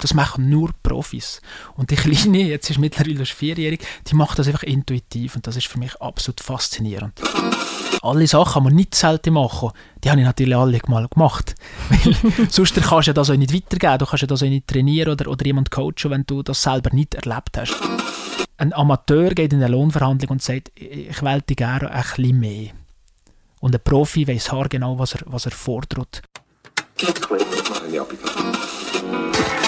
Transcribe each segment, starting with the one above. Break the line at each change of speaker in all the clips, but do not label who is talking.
Das machen nur Profis. Und die Kleine, jetzt ist mittlerweile vierjährig, die macht das einfach intuitiv und das ist für mich absolut faszinierend. Alle Sachen, die man nicht selten machen, die habe ich natürlich alle mal gemacht. Weil sonst kannst du ja das auch nicht weitergeben, du kannst ja das auch nicht trainieren oder, oder jemand coachen, wenn du das selber nicht erlebt hast. Ein Amateur geht in eine Lohnverhandlung und sagt, ich wollte gerne ein bisschen mehr. Und ein Profi weiß haargenau, was er, was er fordert. Click. Click.
Maria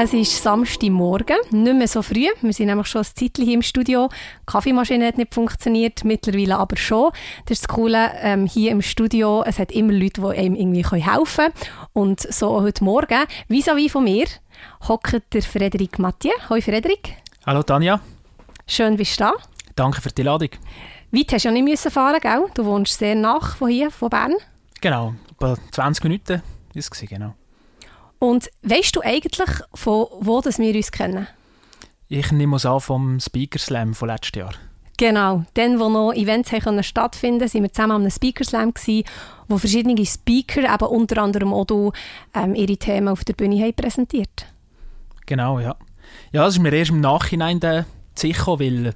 Es ist Samstagmorgen, nicht mehr so früh. Wir sind nämlich schon ein Zeitchen im Studio. Die Kaffeemaschine hat nicht funktioniert, mittlerweile aber schon. Das ist das Coole ähm, hier im Studio. Es hat immer Leute, die einem irgendwie helfen können. Und so heute Morgen, vis-à-vis von mir, hockt der Frederik Mathieu. Hallo Frederik.
Hallo Tanja.
Schön, bist du da.
Danke für die Ladung.
Weit hast du ja nicht müssen fahren, gell? Du wohnst sehr nach von hier, von Bern.
Genau, etwa 20 Minuten ist es genau.
Und weißt du eigentlich, von wo das wir uns kennen?
Ich nehme es an vom Speaker Slam von letztes Jahr.
Genau, dann, wo noch Events haben stattfinden konnten, waren wir zusammen am Speaker Slam, wo verschiedene Speaker, eben unter anderem auch du, ähm, ihre Themen auf der Bühne haben präsentiert.
Genau, ja. Ja, das ist mir erst im Nachhinein sicher, weil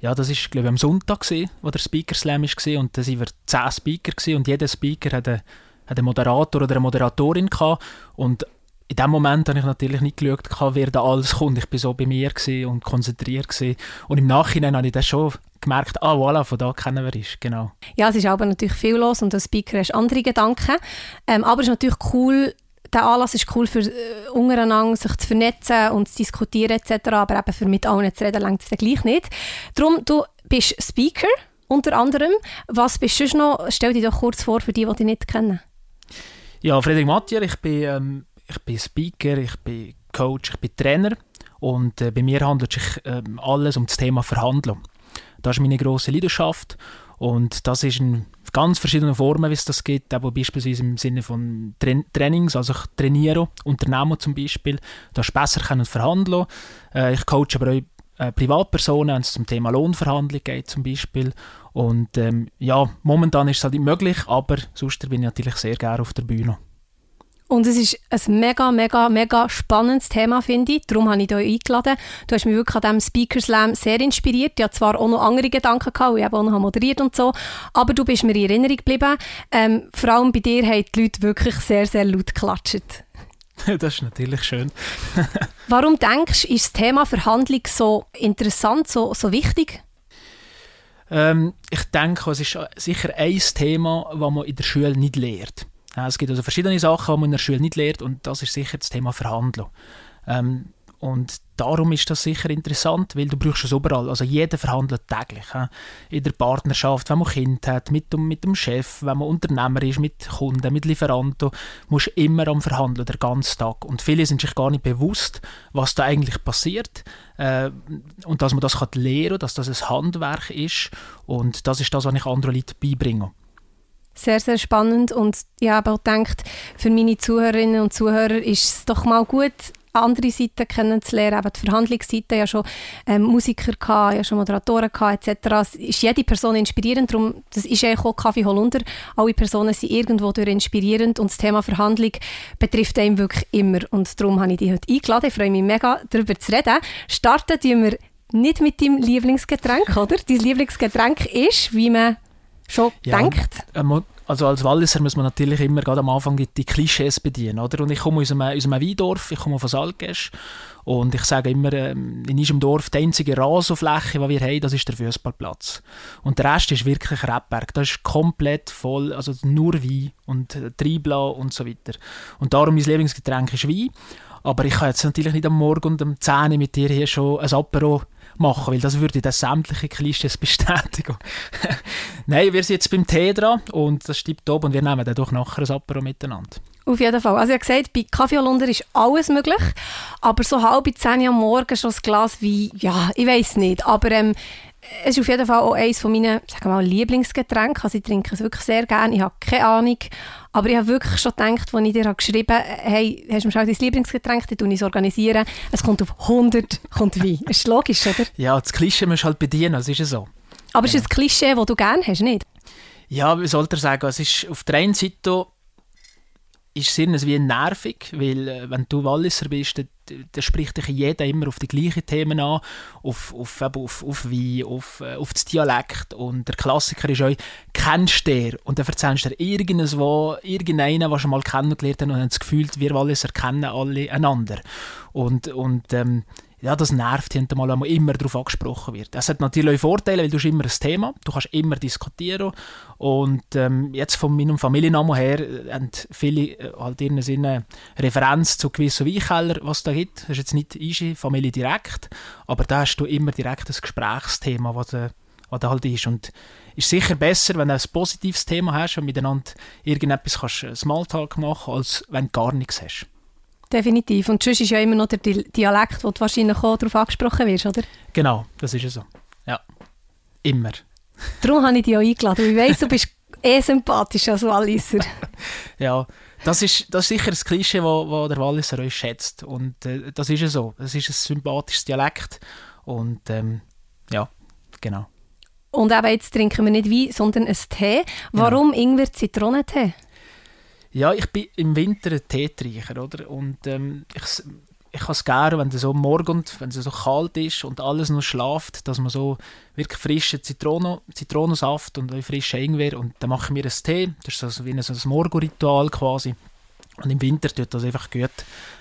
ja, das war, glaube ich, am Sonntag, gewesen, wo der Speaker Slam war und da waren wir zehn Speaker gewesen, und jeder Speaker hatte einen Moderator oder eine Moderatorin gehabt und in dem Moment habe ich natürlich nicht geschaut, wer da alles kommt. Ich war so bei mir und konzentriert. Gewesen. Und im Nachhinein habe ich das schon gemerkt, ah voilà, von da kennen wir ist, genau.
Ja, es ist aber natürlich viel los und als Speaker hast andere Gedanken. Ähm, aber es ist natürlich cool, der Anlass ist cool für äh, untereinander, sich zu vernetzen und zu diskutieren etc., aber eben für mit allen zu reden, längt es gleich nicht. Darum, du bist Speaker unter anderem. Was bist du noch? Stell dich doch kurz vor für die, die dich nicht kennen.
Ja, Friedrich Mattier, ich bin... Ähm ich bin Speaker, ich bin Coach, ich bin Trainer und äh, bei mir handelt sich äh, alles um das Thema Verhandlung. Das ist meine große Leidenschaft und das ist in ganz verschiedenen Formen, wie es das gibt, aber beispielsweise im Sinne von Tra Trainings, also ich trainiere Unternehmen zum Beispiel, da besser können verhandeln. Äh, ich coache aber auch äh, Privatpersonen, wenn es zum Thema Lohnverhandlung geht zum Beispiel. Und ähm, ja, momentan ist es halt nicht möglich, aber sonst bin ich natürlich sehr gerne auf der Bühne.
Und es ist ein mega, mega, mega spannendes Thema, finde ich. Darum habe ich dich eingeladen. Du hast mich wirklich an diesem Speaker Slam sehr inspiriert. Ich hatte zwar auch noch andere Gedanken, gehabt, ich habe auch noch moderiert und so, aber du bist mir in Erinnerung geblieben. Ähm, vor allem bei dir haben die Leute wirklich sehr, sehr laut geklatscht.
Das ist natürlich schön.
Warum denkst du, ist das Thema Verhandlung so interessant, so, so wichtig?
Ähm, ich denke, es ist sicher ein Thema, das man in der Schule nicht lehrt. Es gibt also verschiedene Sachen, die man in der Schule nicht lernt und das ist sicher das Thema Verhandeln. Ähm, und darum ist das sicher interessant, weil du brauchst es überall. Also jeder verhandelt täglich. He? In der Partnerschaft, wenn man Kind hat, mit dem, mit dem Chef, wenn man Unternehmer ist, mit Kunden, mit Lieferanten, musst du immer am Verhandeln, den ganzen Tag. Und viele sind sich gar nicht bewusst, was da eigentlich passiert. Äh, und dass man das kann lernen kann, dass das ein Handwerk ist. Und das ist das, was ich anderen Leuten beibringe
sehr, sehr spannend und ich habe auch gedacht, für meine Zuhörerinnen und Zuhörer ist es doch mal gut, andere Seiten kennenzulernen, eben die Verhandlungsseite, ja schon ähm, Musiker gehabt, ja schon Moderatoren gehabt, etc. Es ist jede Person inspirierend, darum, das ist eigentlich auch Kaffee Holunder. Alle Personen sind irgendwo durch inspirierend und das Thema Verhandlung betrifft einen wirklich immer und darum habe ich dich heute eingeladen. Ich freue mich mega, darüber zu reden. Starten wir nicht mit deinem Lieblingsgetränk, oder? Dein Lieblingsgetränk ist, wie man schon ja, denkt?
Ähm, also als Walliser muss man natürlich immer gerade am Anfang die, Klischees bedienen, oder? Und ich komme aus einem, aus einem Weindorf, ich komme von Salgesch und ich sage immer, ähm, in unserem Dorf, die einzige Rasenfläche, die wir haben, das ist der Fußballplatz. Und der Rest ist wirklich Rebberg. Das ist komplett voll, also nur Wein und Tribla und so weiter. Und darum mein Lieblingsgetränk ist Wein. Aber ich kann jetzt natürlich nicht am Morgen und um 10 Uhr mit dir hier schon ein Apero machen, weil das würde dann sämtliche Klischees bestätigen. Nein, wir sind jetzt beim Tee dran und das stimmt oben und wir nehmen dann doch nachher ein Apero miteinander.
Auf jeden Fall. Also ich habe gesagt, bei Kaffee Holunder ist alles möglich, aber so halb zehn am Morgen schon ein Glas Wein, ja, ich weiß nicht, aber ähm, es ist auf jeden Fall auch eines sagen mal, Lieblingsgetränken. Also ich trinke es wirklich sehr gerne. Ich habe keine Ahnung. Aber ich habe wirklich schon gedacht, als ich dir geschrieben habe, hey, hast du schon dein Lieblingsgetränk, dann tue ich es organisieren. Es kommt auf 100 kommt Wein. Das ist logisch, oder?
Ja, das Klischee musst du halt bedienen, das ist ja so.
Aber ja. ist es ein Klischee, das du gerne hast, nicht?
Ja, wie soll ich sagen, es ist auf der einen Seite ist es wie nervig, weil äh, wenn du Walliser bist, dann, dann spricht dich jeder immer auf die gleichen Themen an, auf, auf, auf, auf Wein, auf, äh, auf das Dialekt und der Klassiker ist auch, kennst du den? Und dann erzählst du dir irgendwas, irgendeinen, was schon mal kennengelernt hat und dann das Gefühl, wir Walliser kennen alle einander. Und, und ähm, ja, das nervt hintermal, wenn man immer darauf angesprochen wird. Es hat natürlich Vorteile, weil du hast immer ein Thema, du kannst immer diskutieren und ähm, jetzt von meinem Familiennamen her äh, haben viele äh, halt in Sinne Referenz zu gewissen Weinkeller, was da gibt. Das ist jetzt nicht Ischi Familie direkt, aber da hast du immer direkt ein Gesprächsthema, was da, was da halt ist und ist sicher besser, wenn du ein positives Thema hast und miteinander irgendetwas kannst äh, Smalltalk machen, als wenn du gar nichts hast.
Definitiv. Und sonst ist ja immer noch der Dialekt, wo du wahrscheinlich auch darauf angesprochen wirst, oder?
Genau, das ist ja so. Ja. Immer.
Darum habe ich dich auch eingeladen. Ich weiss, du bist eh sympathisch als Walliser.
ja, das ist, das ist sicher das Klischee, wo, wo der Walliser euch schätzt. Und äh, das ist ja so. Es ist ein sympathisches Dialekt. Und ähm, ja, genau.
Und eben jetzt trinken wir nicht Wein, sondern einen Tee. Warum genau. Ingwer-Zitronentee?
Ja, ich bin im Winter ein Teetrinker, oder? Und ähm, ich, ich habe es gerne, wenn es so morgen, wenn es so kalt ist und alles nur schlaft, dass man so wirklich frischen Zitronen, Zitronensaft und frischen Ingwer und dann mache ich mir einen Tee. Das ist so wie ein, so ein Morgenritual quasi. Und im Winter tut das einfach gut,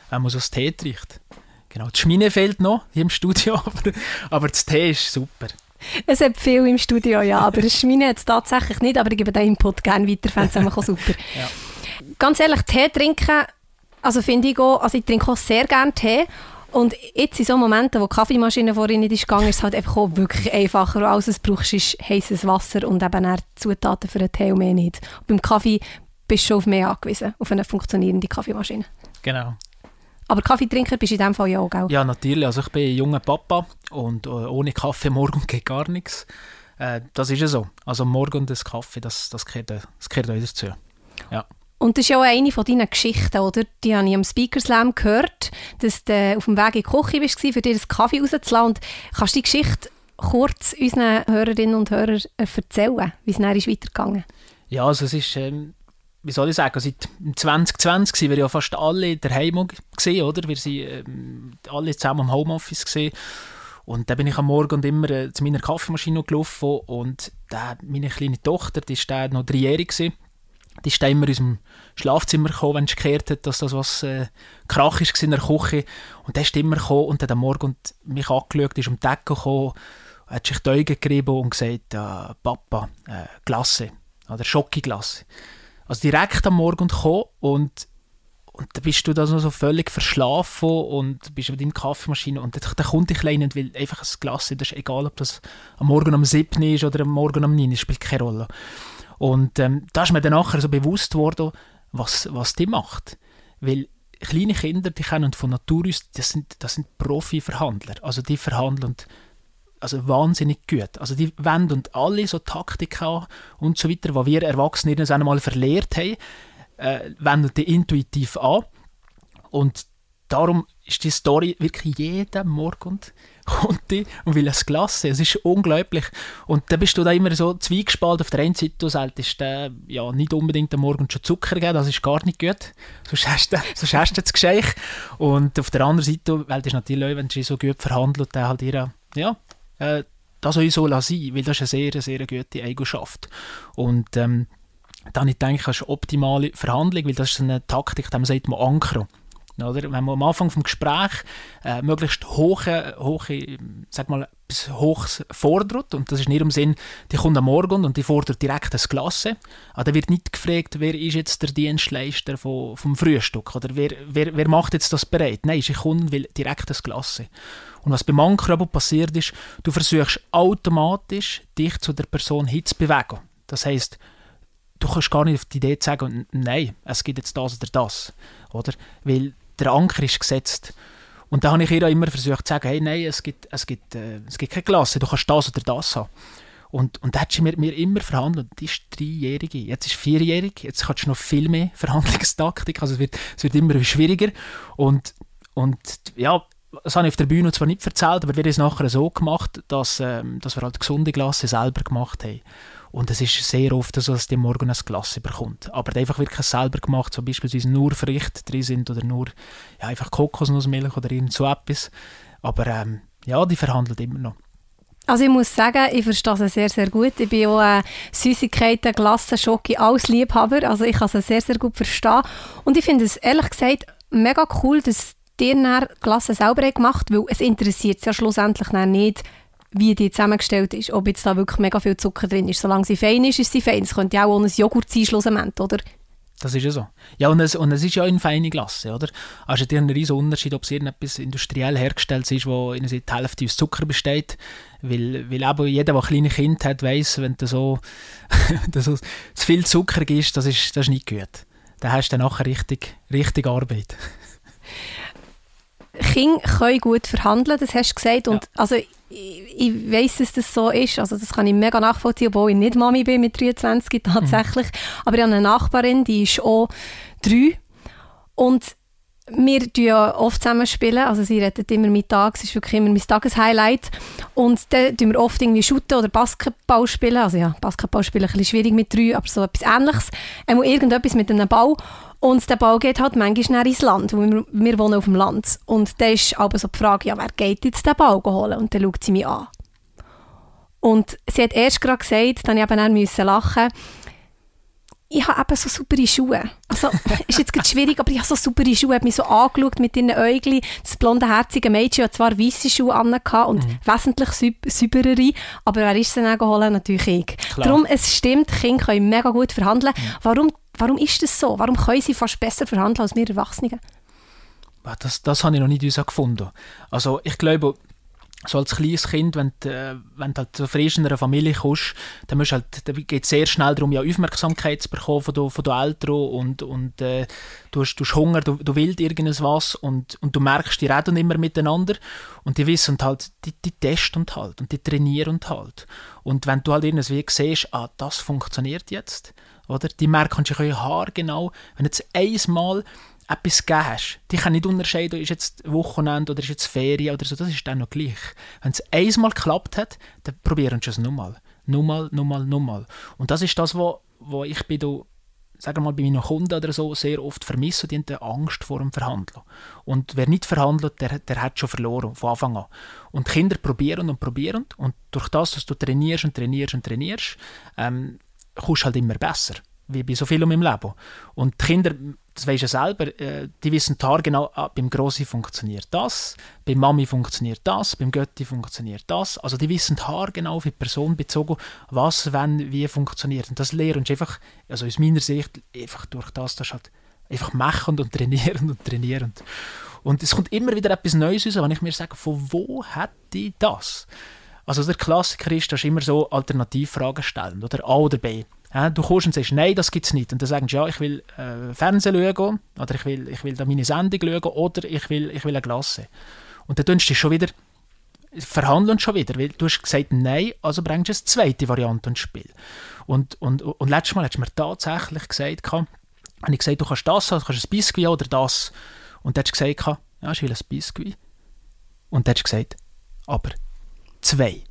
wenn man so einen Tee trinkt. Genau, die Schmine fehlt noch hier im Studio, aber, aber das Tee ist super.
Es hat viel im Studio, ja, aber das Schmine hat es tatsächlich nicht, aber ich gebe den Input gerne weiter, fände es super. ja ganz ehrlich, Tee trinken, also finde ich auch, also ich trinke auch sehr gerne Tee. Und jetzt in so Momenten, wo die Kaffeemaschine vorhin nicht ist gegangen, ist es halt einfach auch wirklich einfacher. Alles, was du brauchst, ist heißes Wasser und eben auch Zutaten für einen Tee und mehr nicht. Und beim Kaffee bist du schon auf mehr angewiesen, auf eine funktionierende Kaffeemaschine.
Genau.
Aber Kaffeetrinker bist du in dem Fall ja auch, gell?
Ja, natürlich. Also ich bin ein junger Papa und äh, ohne Kaffee morgen geht gar nichts. Äh, das ist ja so. Also morgen das Kaffee, das, das, gehört, das gehört auch dazu. Ja.
Und das ist ja auch eine von deinen Geschichten, oder? Die habe ich am Speaker Slam gehört, dass du auf dem Weg in die Küche warst, für dir einen Kaffee rauszulassen. Und kannst du die Geschichte kurz unseren Hörerinnen und Hörern äh, erzählen, wie es dann ist weitergegangen
Ja, also es ist, ähm, wie soll ich sagen, seit 2020 waren wir ja fast alle daheim gesehen, oder? Wir sind ähm, alle zusammen im Homeoffice gesehen. Und dann bin ich am Morgen und immer äh, zu meiner Kaffeemaschine gelaufen und da, meine kleine Tochter, die war noch dreijährig gewesen, die ist immer aus dem Schlafzimmer gekommen, wenn sie gehört hat, dass das was äh, Krach ist in der Küche. Und der ist immer gekommen und hat am Morgen mich angeschaut, ist um die Decke gekommen, hat sich die Augen gerieben und gesagt, äh, Papa, äh, Glasse oder Schokoglasse. Also direkt am Morgen gekommen und und dann bist du da so völlig verschlafen und bist mit deiner Kaffeemaschine und dann, dann kommt dich klein will einfach ein Glas, das ist egal, ob das am Morgen um 7 ist oder am Morgen um 9, das spielt keine Rolle. Und ähm, da ist mir dann nachher so bewusst worden, was, was die macht. Weil kleine Kinder, die kennen von Natur aus, das sind, das sind Profi-Verhandler. Also die verhandeln also wahnsinnig gut. Also die wenden alle so Taktik an und so weiter, was wir Erwachsene irgendwann einmal verlehrt haben, äh, wenden die intuitiv an. Und darum ist die Story wirklich jeden Morgen kommt die und will ein Glas Es ist unglaublich. Und dann bist du da immer so zwiegespalten. Auf der einen Seite, du solltest äh, ja, nicht unbedingt am Morgen schon Zucker geben, das ist gar nicht gut. Sonst hast du, sonst hast du das Geschenk. Und auf der anderen Seite, weil das natürlich auch, wenn sie so gut verhandelt, dann halt ihr, ja, äh, das soll so sein, weil das ist eine sehr, sehr gute Eigenschaft. Und ähm, dann ich denke, das ist eine optimale Verhandlung, weil das ist eine Taktik, die sagt man Anker. Oder? Wenn man am Anfang des Gesprächs äh, möglichst hohe, hohe, sag mal, etwas Hochs fordert, und das ist nicht im Sinn, die kommt am Morgen und die fordert direkt das Klasse, aber da wird nicht gefragt, wer ist jetzt der Dienstleister vom, vom Frühstück oder wer, wer, wer macht jetzt das bereit. Nein, ist ein Kunde will direkt das Klasse. Und was beim Ankrabel passiert ist, du versuchst automatisch, dich zu der Person hinzubewegen. Das heißt, du kannst gar nicht auf die Idee sagen, nein, es gibt jetzt das oder das. Oder? Weil der Anker ist gesetzt. und da habe ich ihr immer versucht zu sagen, hey, nein, es gibt, es gibt, äh, es gibt keine Klasse, du kannst das oder das haben. Und, und da hat sie mit mir immer verhandelt. Die ist dreijährige, jetzt ist vierjährig, jetzt kannst du noch viel mehr Verhandlungstaktik, also es wird, es wird immer schwieriger. Und, und ja, das habe ich auf der Bühne zwar nicht erzählt, aber wir haben es nachher so gemacht, dass, ähm, dass wir halt gesunde Glasse selber gemacht haben. Und es ist sehr oft so, dass die morgen ein Glas bekommt. Aber einfach wirklich selber gemacht, so beispielsweise nur Früchte drin sind oder nur ja, einfach Kokosnussmilch oder irgend so etwas. Aber ähm, ja, die verhandelt immer noch.
Also ich muss sagen, ich verstehe sie sehr, sehr gut. Ich bin auch äh, Süßigkeiten, Glassen, Schoki, alles Liebhaber. Also ich kann sie sehr, sehr gut verstehen. Und ich finde es ehrlich gesagt mega cool, dass ihr Glassen selber gemacht weil es interessiert ja schlussendlich nicht, wie die zusammengestellt ist, ob jetzt da wirklich mega viel Zucker drin ist. Solange sie fein ist, ist sie fein. Es könnte ja auch ohne Joghurt sein, schlussendlich, oder?
Das ist ja so. Ja, und es, und es ist ja eine feine Glasse, oder? Also es ist ein riesen Unterschied, ob es irgendetwas industriell hergestellt ist, wo in die Hälfte aus Zucker besteht. Weil, weil eben jeder, der kleine Kind hat, weiß, wenn du so, so zu viel Zucker gibst, das ist, das ist nicht gut. Dann hast du dann nachher richtig, richtig Arbeit.
Kinder können gut verhandeln, das hast du gesagt. Und ja. also, ich, ich weiss, dass das so ist. Also, das kann ich mega nachvollziehen, obwohl ich nicht Mami bin mit 23 tatsächlich. Mhm. Aber ich habe eine Nachbarin, die ist auch drei. Und wir spielen ja oft zusammen. Spielen. Also sie redet immer mittags, das ist wirklich immer mein Tageshighlight. Und dann spielen wir oft irgendwie Shooten oder Basketball spielen. Also ja, Basketball spielen ein bisschen schwierig mit drei, aber so etwas Ähnliches. Einmal irgendetwas mit einem Ball. Und der Ball geht halt manchmal ins Land, wir, wir wohnen auf dem Land. Und da ist aber so die Frage, ja, wer geht jetzt den Ball holen? Und dann schaut sie mich an. Und sie hat erst gerade gesagt, dann musste ich eben lachen, ich habe eben so super Schuhe. Also, ist jetzt gerade schwierig, aber ich habe so super Schuhe. Ich habe mich so angeschaut mit ihren Äugli. Das blonde, herzige Mädchen hat zwar weiße Schuhe an und mhm. wesentlich sauberere, aber wer ist sie dann geholt? Natürlich ich. Klar. Darum, es stimmt, Kinder können mega gut verhandeln. Mhm. Warum, warum ist das so? Warum können sie fast besser verhandeln als wir Erwachsenen?
Das, das habe ich noch nicht gefunden. Also ich glaube, so als kleines Kind, wenn du, äh, wenn du halt so frisch in einer Familie kommst, dann, musst halt, dann geht es sehr schnell darum, ja, Aufmerksamkeit zu bekommen von den, von den Eltern und, und äh, du, hast, du hast Hunger, du, du willst irgendwas und, und du merkst, die reden immer miteinander und die wissen halt, die, die testen halt und die trainieren halt. Und wenn du halt irgendwie siehst, ah, das funktioniert jetzt, oder? Die merken sich haargenau, wenn jetzt einmal etwas gegeben hast, die kann nicht unterscheiden, ist jetzt Wochenende oder ist jetzt Ferien oder so, das ist dann noch gleich. Wenn es einmal geklappt hat, dann probieren sie es nochmal. Nochmal, nochmal, nochmal. Und das ist das, wo, wo ich bei, do, sagen mal, bei meinen Kunden oder so sehr oft vermisse, die haben Angst vor dem Verhandeln. Und wer nicht verhandelt, der, der hat schon verloren, von Anfang an. Und Kinder probieren und probieren und durch das, dass du trainierst und trainierst und trainierst, ähm, kommst du halt immer besser wie bei so vielem im Leben. Und die Kinder, das weisst du selber, äh, die wissen genau, ah, beim Grossi funktioniert das, beim Mami funktioniert das, beim Götti funktioniert das. Also die wissen genau für die Person bezogen, was, wenn, wie funktioniert. Und das lernen sie einfach, also aus meiner Sicht, einfach durch das, das halt einfach machen und trainieren und trainieren. Und es kommt immer wieder etwas Neues raus, wenn ich mir sage, von wo hat die das? Also der Klassiker ist, dass immer so Alternativfragen stellen, oder A oder B. Ja, du kommst und sagst, nein, das gibt es nicht. Und dann sagst du, ja, ich will äh, Fernsehen schauen, oder ich will, ich will da meine Sendung schauen, oder ich will, ich will eine Glasse. Und dann tust du schon wieder verhandeln schon wieder, weil du hast gesagt nein, also bringst du eine zweite Variante ins Spiel. Und, und, und letztes Mal hast du mir tatsächlich gesagt, habe ich gesagt, du kannst das, du kannst ein Biscuit oder das. Und dann hast du gesagt, ja, ich will ein Biscuit. Und dann hast du gesagt, aber zwei.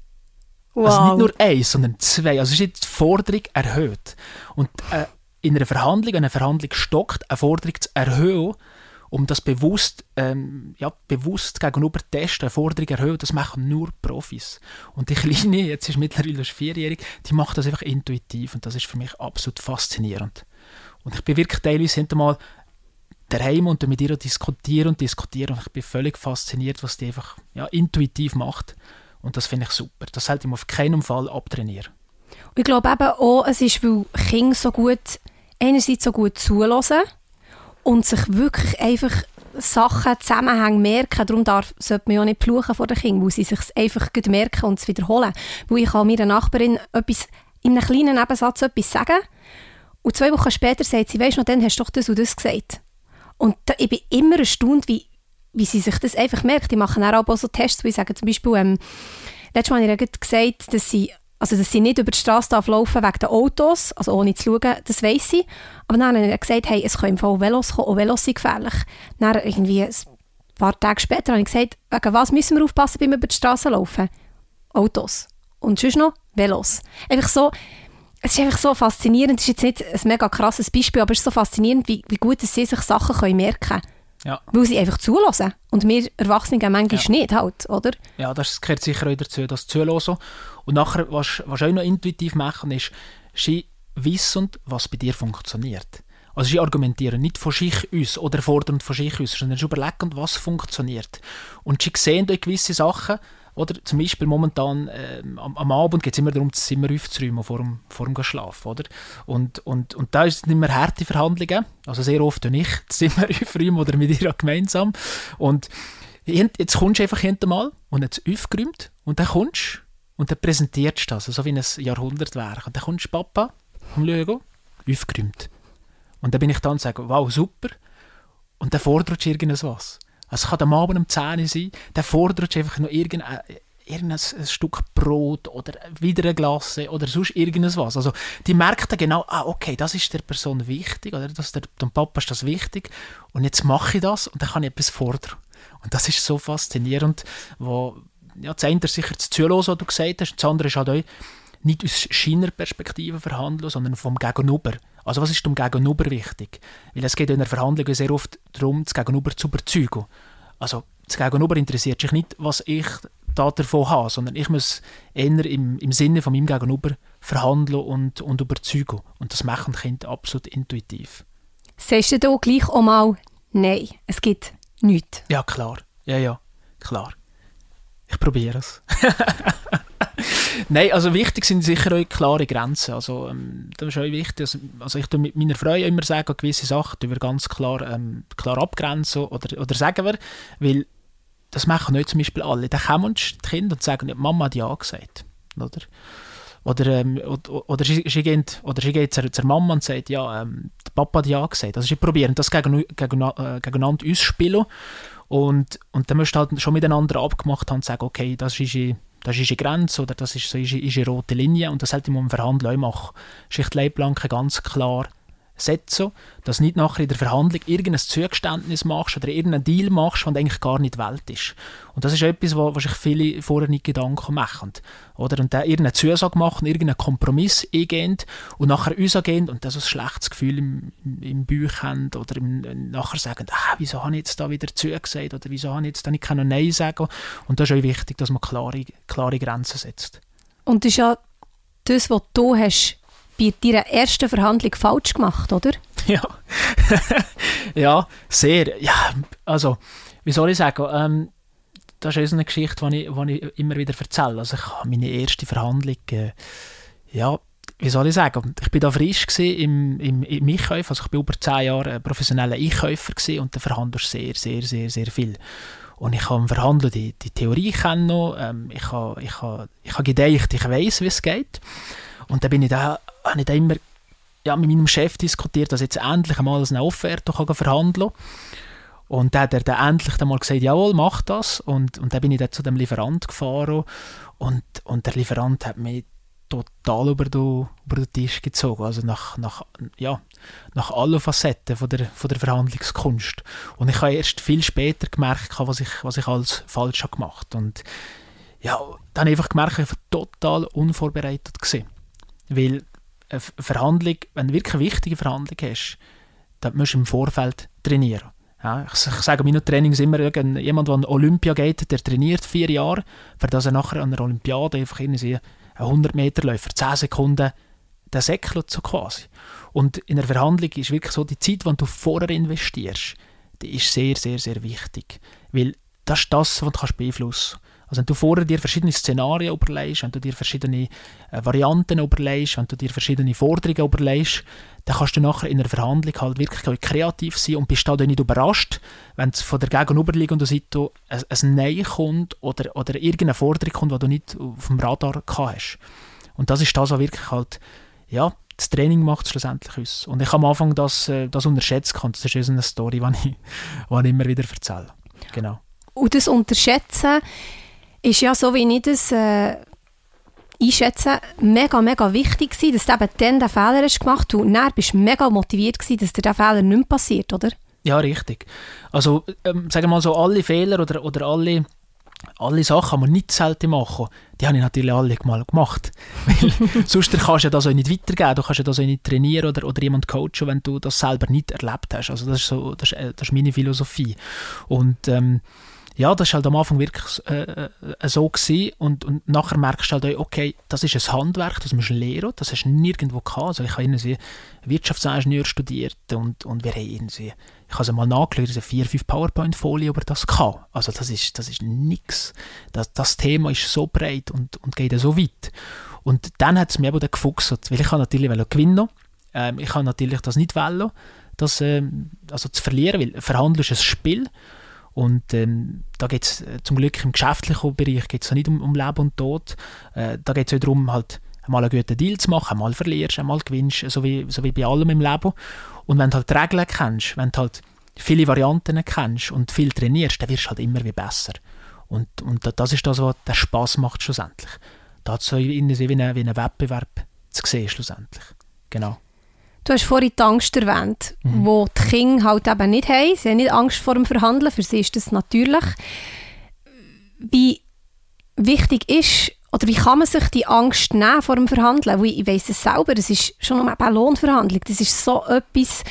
Wow. Also nicht nur eins, sondern zwei. Also ist jetzt die Forderung erhöht. Und äh, in einer Verhandlung, eine Verhandlung stockt, eine Forderung zu erhöhen, um das bewusst, ähm, ja, bewusst gegenüber testen, eine Forderung erhöhen, das machen nur Profis. Und die Kleine, jetzt ist mittlerweile vierjährig, die macht das einfach intuitiv und das ist für mich absolut faszinierend. Und ich bin wirklich teilweise hintermal daheim und mit ihr diskutieren und diskutieren und ich bin völlig fasziniert, was die einfach ja, intuitiv macht. Und das finde ich super. Das sollte man auf keinen Fall abtrainieren.
ich glaube eben auch, es ist, weil Kinder so gut, einerseits so gut zulassen und sich wirklich einfach Sachen, Zusammenhänge merken. Darum darf, sollte man ja nicht fluchen vor den Kindern, weil sie sich einfach merken und es wiederholen. Weil ich kann meiner Nachbarin etwas, in einem kleinen Nebensatz etwas sagen und zwei Wochen später sagt sie, weisst du noch, dann hast du doch das und das gesagt. Und da, ich bin immer erstaunt, wie wie sie sich das einfach merkt. Die machen auch so Tests, wie sagen zum Beispiel, ähm, letztes Mal habe ich gesagt, dass sie also, dass sie nicht über die Straße darf laufen wegen den Autos, also ohne zu schauen, das weiss sie. Aber dann habe ich gesagt, hey, es können im Fall Velos kommen, auch Velos sind gefährlich. Dann irgendwie ein paar Tage später habe ich gesagt, wegen was müssen wir aufpassen, wenn wir über die Straße laufen? Autos. Und sonst noch Velos. Einfach so, es ist einfach so faszinierend, das ist jetzt nicht ein mega krasses Beispiel, aber es ist so faszinierend, wie, wie gut sie sich Sachen können merken können.
Ja.
Weil sie einfach zulassen. Und wir Erwachsenen manchmal ja. nicht halt, oder?
Ja, das gehört sicher auch dazu, das Zulassen. Und nachher, was, was auch noch intuitiv machen, ist, sie wissen, was bei dir funktioniert. Also sie argumentieren nicht von sich aus oder fordern von sich aus, sondern sie überlegen, was funktioniert. Und sie sehen gewisse Sachen, oder zum Beispiel momentan äh, am, am, Abend geht es immer darum, das Zimmer aufzuräumen vor dem, vor dem Schlafen. Oder? Und, und, und da ist nicht mehr harte Verhandlungen. Also sehr oft tue ich das Zimmer aufräumen oder mit ihr gemeinsam. Und jetzt kommst du einfach hintermal und jetzt aufgeräumt und dann kommst und dann präsentierst du das, so wie ein Jahrhundertwerk. Und dann kommst du Papa und schau, aufgeräumt. Und dann bin ich dann und sage, wow, super. Und dann fordert du irgendwas. Es kann am Abend um 10 Uhr sein, dann fordert einfach noch irgendein, irgendein Stück Brot oder wieder eine Glasse oder sonst irgendwas. Also die dann genau, ah, okay, das ist der Person wichtig oder das der, dem Papa ist das wichtig und jetzt mache ich das und dann kann ich etwas fordern. Und das ist so faszinierend, wo ja, das eine ist sicher das Zuhören, was du gesagt hast, das andere ist halt auch nicht aus scheiner Perspektive verhandeln, sondern vom Gegenüber. Also was ist dem Gegenüber wichtig? Weil es geht in einer Verhandlung sehr oft darum, das Gegenüber zu überzeugen. Also das Gegenüber interessiert sich nicht, was ich da davon habe, sondern ich muss eher im, im Sinne von meinem Gegenüber verhandeln und, und überzeugen. Und das machen Kinder absolut intuitiv.
Sagst du da gleich auch mal Nein, es gibt nichts?
Ja, klar. Ja, ja, klar. Ich probiere es. Nein, also wichtig sind sicher auch klare Grenzen. Also, ähm, das ist auch wichtig. Also, ich tue mit meiner Frau immer sagen, gewisse Sachen die wir ganz klar, ähm, klar abgrenzen oder, oder sagen wir, weil das machen nicht zum Beispiel alle. Dann kommen die Kinder und sagen, Mama hat ja gesagt. Oder? Oder, ähm, oder, oder, sie, sie geht, oder sie geht zur, zur Mama und sagt, ja, ähm, der Papa hat ja gesagt. Also sie probieren das gegen, gegen, äh, gegeneinander ausspielen und, und dann musst du halt schon miteinander abgemacht haben und sagen, okay, das ist das ist eine Grenze oder das ist, so, ist, ist eine rote Linie und das sollte man im Verhandeln auch machen. Schichtleitplanken ganz klar setzen, dass nicht nachher in der Verhandlung irgendein Zugeständnis machst oder irgendeinen Deal machst, der eigentlich gar nicht Welt ist. Und das ist etwas, wo sich viele vorher nicht Gedanken machen. Oder? Und dann irgendeine Zusage machen, irgendeinen Kompromiss eingehen und nachher rausgehen und dann so ein schlechtes Gefühl im, im, im Bauch haben oder im, nachher sagen, ah, wieso habe ich jetzt da wieder zugesagt oder wieso habe ich jetzt da nicht Nein sagen Und das ist auch wichtig, dass man klare, klare Grenzen setzt.
Und das ist ja das, was du hast bei deiner ersten Verhandlung falsch gemacht, oder?
Ja, ja sehr. Ja, also, wie soll ich sagen, ähm, das ist eine Geschichte, die ich, die ich immer wieder erzähle. Also ich habe meine erste Verhandlung, äh, ja, wie soll ich sagen, ich war da frisch im, im, im Einkäufer, also ich war über zehn Jahre professioneller Einkäufer und da verhandelst du sehr, sehr, sehr, sehr viel. Und ich habe Verhandeln die, die Theorie kennen, ähm, ich habe, ich habe, ich habe gedacht, ich weiß, wie es geht. Und dann bin ich da habe ich immer ja, mit meinem Chef diskutiert, dass jetzt endlich einmal eine Offerte kann verhandeln kann. Und dann hat er dann endlich einmal gesagt, jawohl, mach das. Und, und dann bin ich dann zu dem Lieferant gefahren und, und der Lieferant hat mich total über den, über den Tisch gezogen, also nach, nach, ja, nach allen Facetten von der, von der Verhandlungskunst. Und ich habe erst viel später gemerkt, was ich, was ich alles falsch habe gemacht Und ja, dann einfach gemerkt, ich war total unvorbereitet gewesen. Weil eine Verhandlung, wenn du wirklich eine wichtige Verhandlung hast, dann musst du im Vorfeld trainieren. Ja, ich, sage meinen Trainings immer, jemand, der an Olympia geht, der trainiert vier Jahre, für dass er nachher an der Olympiade einfach irgendwie 100 Meter läuft, für 10 Sekunden, der säckelt so quasi. Und in der Verhandlung ist wirklich so, die Zeit, die du vorher investierst, die ist sehr, sehr, sehr wichtig. Weil das ist das, was du beeinflussen kannst. Also wenn du vorher dir verschiedene Szenarien überlegst, wenn du dir verschiedene äh, Varianten überlegst, wenn du dir verschiedene Forderungen überlegst, dann kannst du nachher in einer Verhandlung halt wirklich kreativ sein und bist da nicht überrascht, wenn es von der gegenüberliegenden Seite ein, ein Nein kommt oder, oder irgendeine Forderung kommt, die du nicht auf dem Radar gehabt hast. Und das ist das, was wirklich halt, ja, das Training macht schlussendlich aus. Und ich habe am Anfang das, äh, das unterschätzt, das ist eine Story, die ich, ich immer wieder erzähle. Genau.
Und das Unterschätzen ist ja, so wie ich das äh, einschätze, mega, mega wichtig gewesen, dass du eben dann den Fehler hast gemacht hast und dann bist du mega motiviert gewesen, dass dir der Fehler nicht mehr passiert, oder?
Ja, richtig. Also, ähm, sagen wir mal so, alle Fehler oder, oder alle, alle Sachen, die wir nicht selten machen, die habe ich natürlich alle mal gemacht. Weil sonst kannst du das auch nicht weitergeben, du kannst ja das auch nicht trainieren oder, oder jemand coachen, wenn du das selber nicht erlebt hast. Also das ist, so, das ist, äh, das ist meine Philosophie. Und ähm, ja, das war halt am Anfang wirklich äh, äh, so gewesen. Und, und nachher merkst du halt, okay, das ist ein Handwerk, das musst du lernen, das hast du nirgendwo gehabt. Also ich habe irgendwie Wirtschaftsingenieur studiert und, und wir haben irgendwie, ich habe es mal nachgelesen, vier, fünf PowerPoint-Folien über das gehabt. Also das ist, das ist nichts. Das, das Thema ist so breit und, und geht so weit. Und dann hat es mir eben gefuchst, weil ich natürlich gewinnen ähm, ich kann natürlich das nicht wollen, das, ähm, also zu verlieren, weil Verhandeln ist ein Spiel und ähm, da geht es äh, zum Glück im geschäftlichen Bereich geht's nicht um, um Leben und Tod. Äh, da geht es darum, halt einmal einen guten Deal zu machen, einmal verlierst, einmal gewinnst, so wie, so wie bei allem im Leben. Und wenn du halt die Regeln kennst, wenn du halt viele Varianten kennst und viel trainierst, dann wirst du halt immer wie besser. Und, und das ist das, was den Spass macht schlussendlich. Da hat so wie ein, wie ein Wettbewerb zu sehen schlussendlich. Genau.
Du hast vorhin die Angst erwähnt, mhm. wo die Kinder halt eben nicht haben. Sie haben nicht Angst vor dem Verhandeln, für sie ist das natürlich. Wie wichtig ist, oder wie kann man sich die Angst nehmen vor dem Verhandeln? Weil ich weiss es selber, es ist schon eine Lohnverhandlung. Das ist so etwas,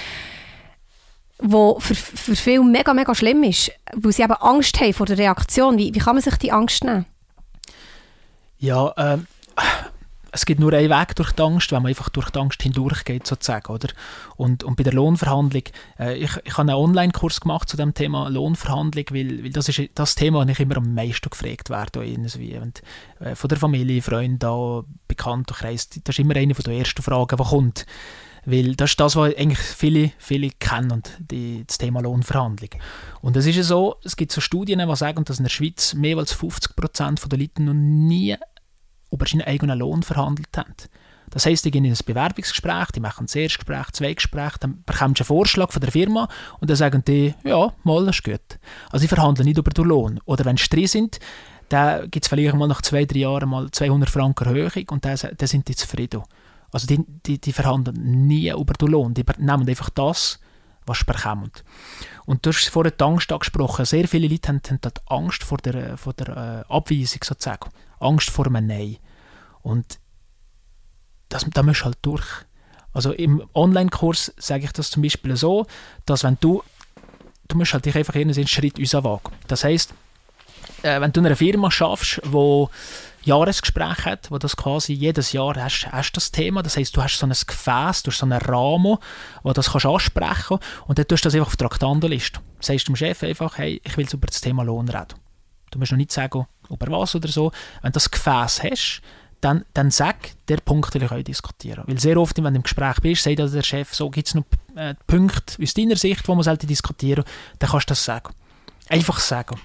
wo für, für viele mega, mega schlimm ist, weil sie eben Angst haben vor der Reaktion. Wie, wie kann man sich die Angst nehmen?
Ja, ähm, es gibt nur einen Weg durch die Angst, wenn man einfach durch die Angst hindurchgeht, sozusagen, oder? Und, und bei der Lohnverhandlung, äh, ich, ich habe einen Online-Kurs gemacht zu dem Thema Lohnverhandlung, weil, weil das ist das Thema, das ich immer am meisten gefragt werde, irgendwie. Und, äh, von der Familie, Freunden, Bekanntenkreis, das ist immer eine der ersten Fragen, die kommt. Weil das ist das, was eigentlich viele, viele kennen, und die, das Thema Lohnverhandlung. Und es ist ja so, es gibt so Studien, die sagen, dass in der Schweiz mehr als 50% der Leute noch nie über seinen eigenen Lohn verhandelt haben. Das heisst, die gehen in ein Bewerbungsgespräch, die machen ein Erstgespräch, zwei Gespräche, dann bekommst du einen Vorschlag von der Firma und dann sagen die, ja, mal, das ist gut. Also sie verhandeln nicht über den Lohn. Oder wenn sie drin sind, dann gibt es vielleicht mal nach zwei, drei Jahren mal 200 Franken Erhöhung und dann, dann sind die zufrieden. Also die, die, die verhandeln nie über den Lohn, die nehmen einfach das, was sie bekommen. Und du hast vorhin die Angst angesprochen. Sehr viele Leute haben, haben Angst vor der, vor der äh, Abweisung sozusagen. Angst vor einem Nein. Und das, da musst du halt durch. Also im Online-Kurs sage ich das zum Beispiel so, dass wenn du, du musst halt dich einfach einen Schritt wagen. Das heisst, äh, wenn du in einer Firma schaffst, wo Jahresgespräch hat, wo das quasi jedes Jahr hast, hast das Thema, das heißt, du hast so ein Gefäß, du hast so einen Rahmen, wo das kannst ansprechen und dann tust du das einfach auf die Traktandenliste. Sagst dem Chef einfach, hey, ich will über das Thema Lohn reden. Du musst noch nicht sagen, über was oder so. Wenn du das Gefäß hast, dann, dann sag, der Punkt will ich euch diskutieren. Weil sehr oft, wenn du im Gespräch bist, sagt der Chef, so gibt es noch äh, Punkte aus deiner Sicht, wo man sollte diskutieren dann kannst du das sagen. Einfach sagen.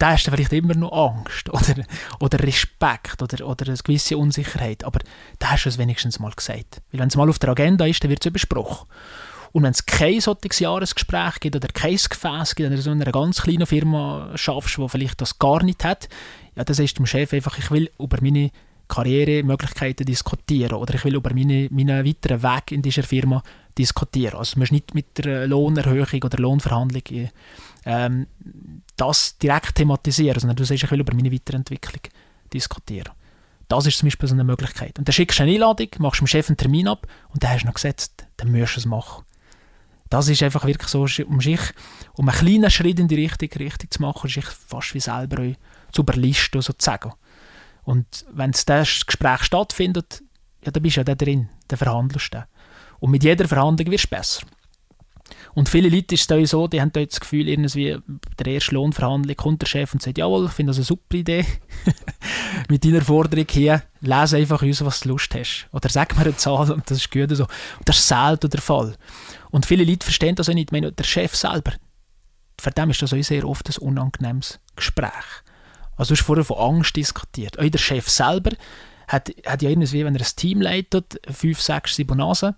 Da hast du vielleicht immer noch Angst oder, oder Respekt oder, oder eine gewisse Unsicherheit, aber da hast du es wenigstens mal gesagt. Weil wenn es mal auf der Agenda ist, dann wird es besprochen. Und wenn es kein solches Jahresgespräch gibt oder kein Gefäß gibt, oder so in einer ganz kleinen Firma schaffst, die vielleicht das gar nicht hat, ja, dann sagst du dem Chef einfach, ich will über meine Karrieremöglichkeiten diskutieren oder ich will über meine, meinen weiteren Weg in dieser Firma diskutieren. Also du musst nicht mit der Lohnerhöhung oder Lohnverhandlung ähm, das direkt thematisieren, sondern du sagst, ich will über meine Weiterentwicklung diskutieren. Das ist zum Beispiel so eine Möglichkeit. Und dann schickst du eine Einladung, machst dem Chef einen Termin ab und dann hast du noch gesetzt, dann musst du es machen. Das ist einfach wirklich so, um sich, um einen kleinen Schritt in die richtige Richtung zu machen, sich fast wie selber zu überlisten, sozusagen. Und wenn das Gespräch stattfindet, ja, dann bist du ja da drin, dann verhandelst du. Und mit jeder Verhandlung wirst du besser. Und viele Leute ist es so, die haben da das Gefühl, irgendwie der ersten Lohnverhandlung kommt der Chef und sagt, jawohl, ich finde das eine super Idee. Mit deiner Forderung hier, lese einfach uns, was du Lust hast. Oder sag mir eine Zahl und das ist gut so. Und das ist selten der Fall. Und viele Leute verstehen das auch nicht. Ich meine, der Chef selber, für den ist das auch sehr oft ein unangenehmes Gespräch. Also du hast vorher von Angst diskutiert. Auch der Chef selber hat, hat ja irgendwie, wenn er ein Team leitet, fünf, sechs, sieben Nasen,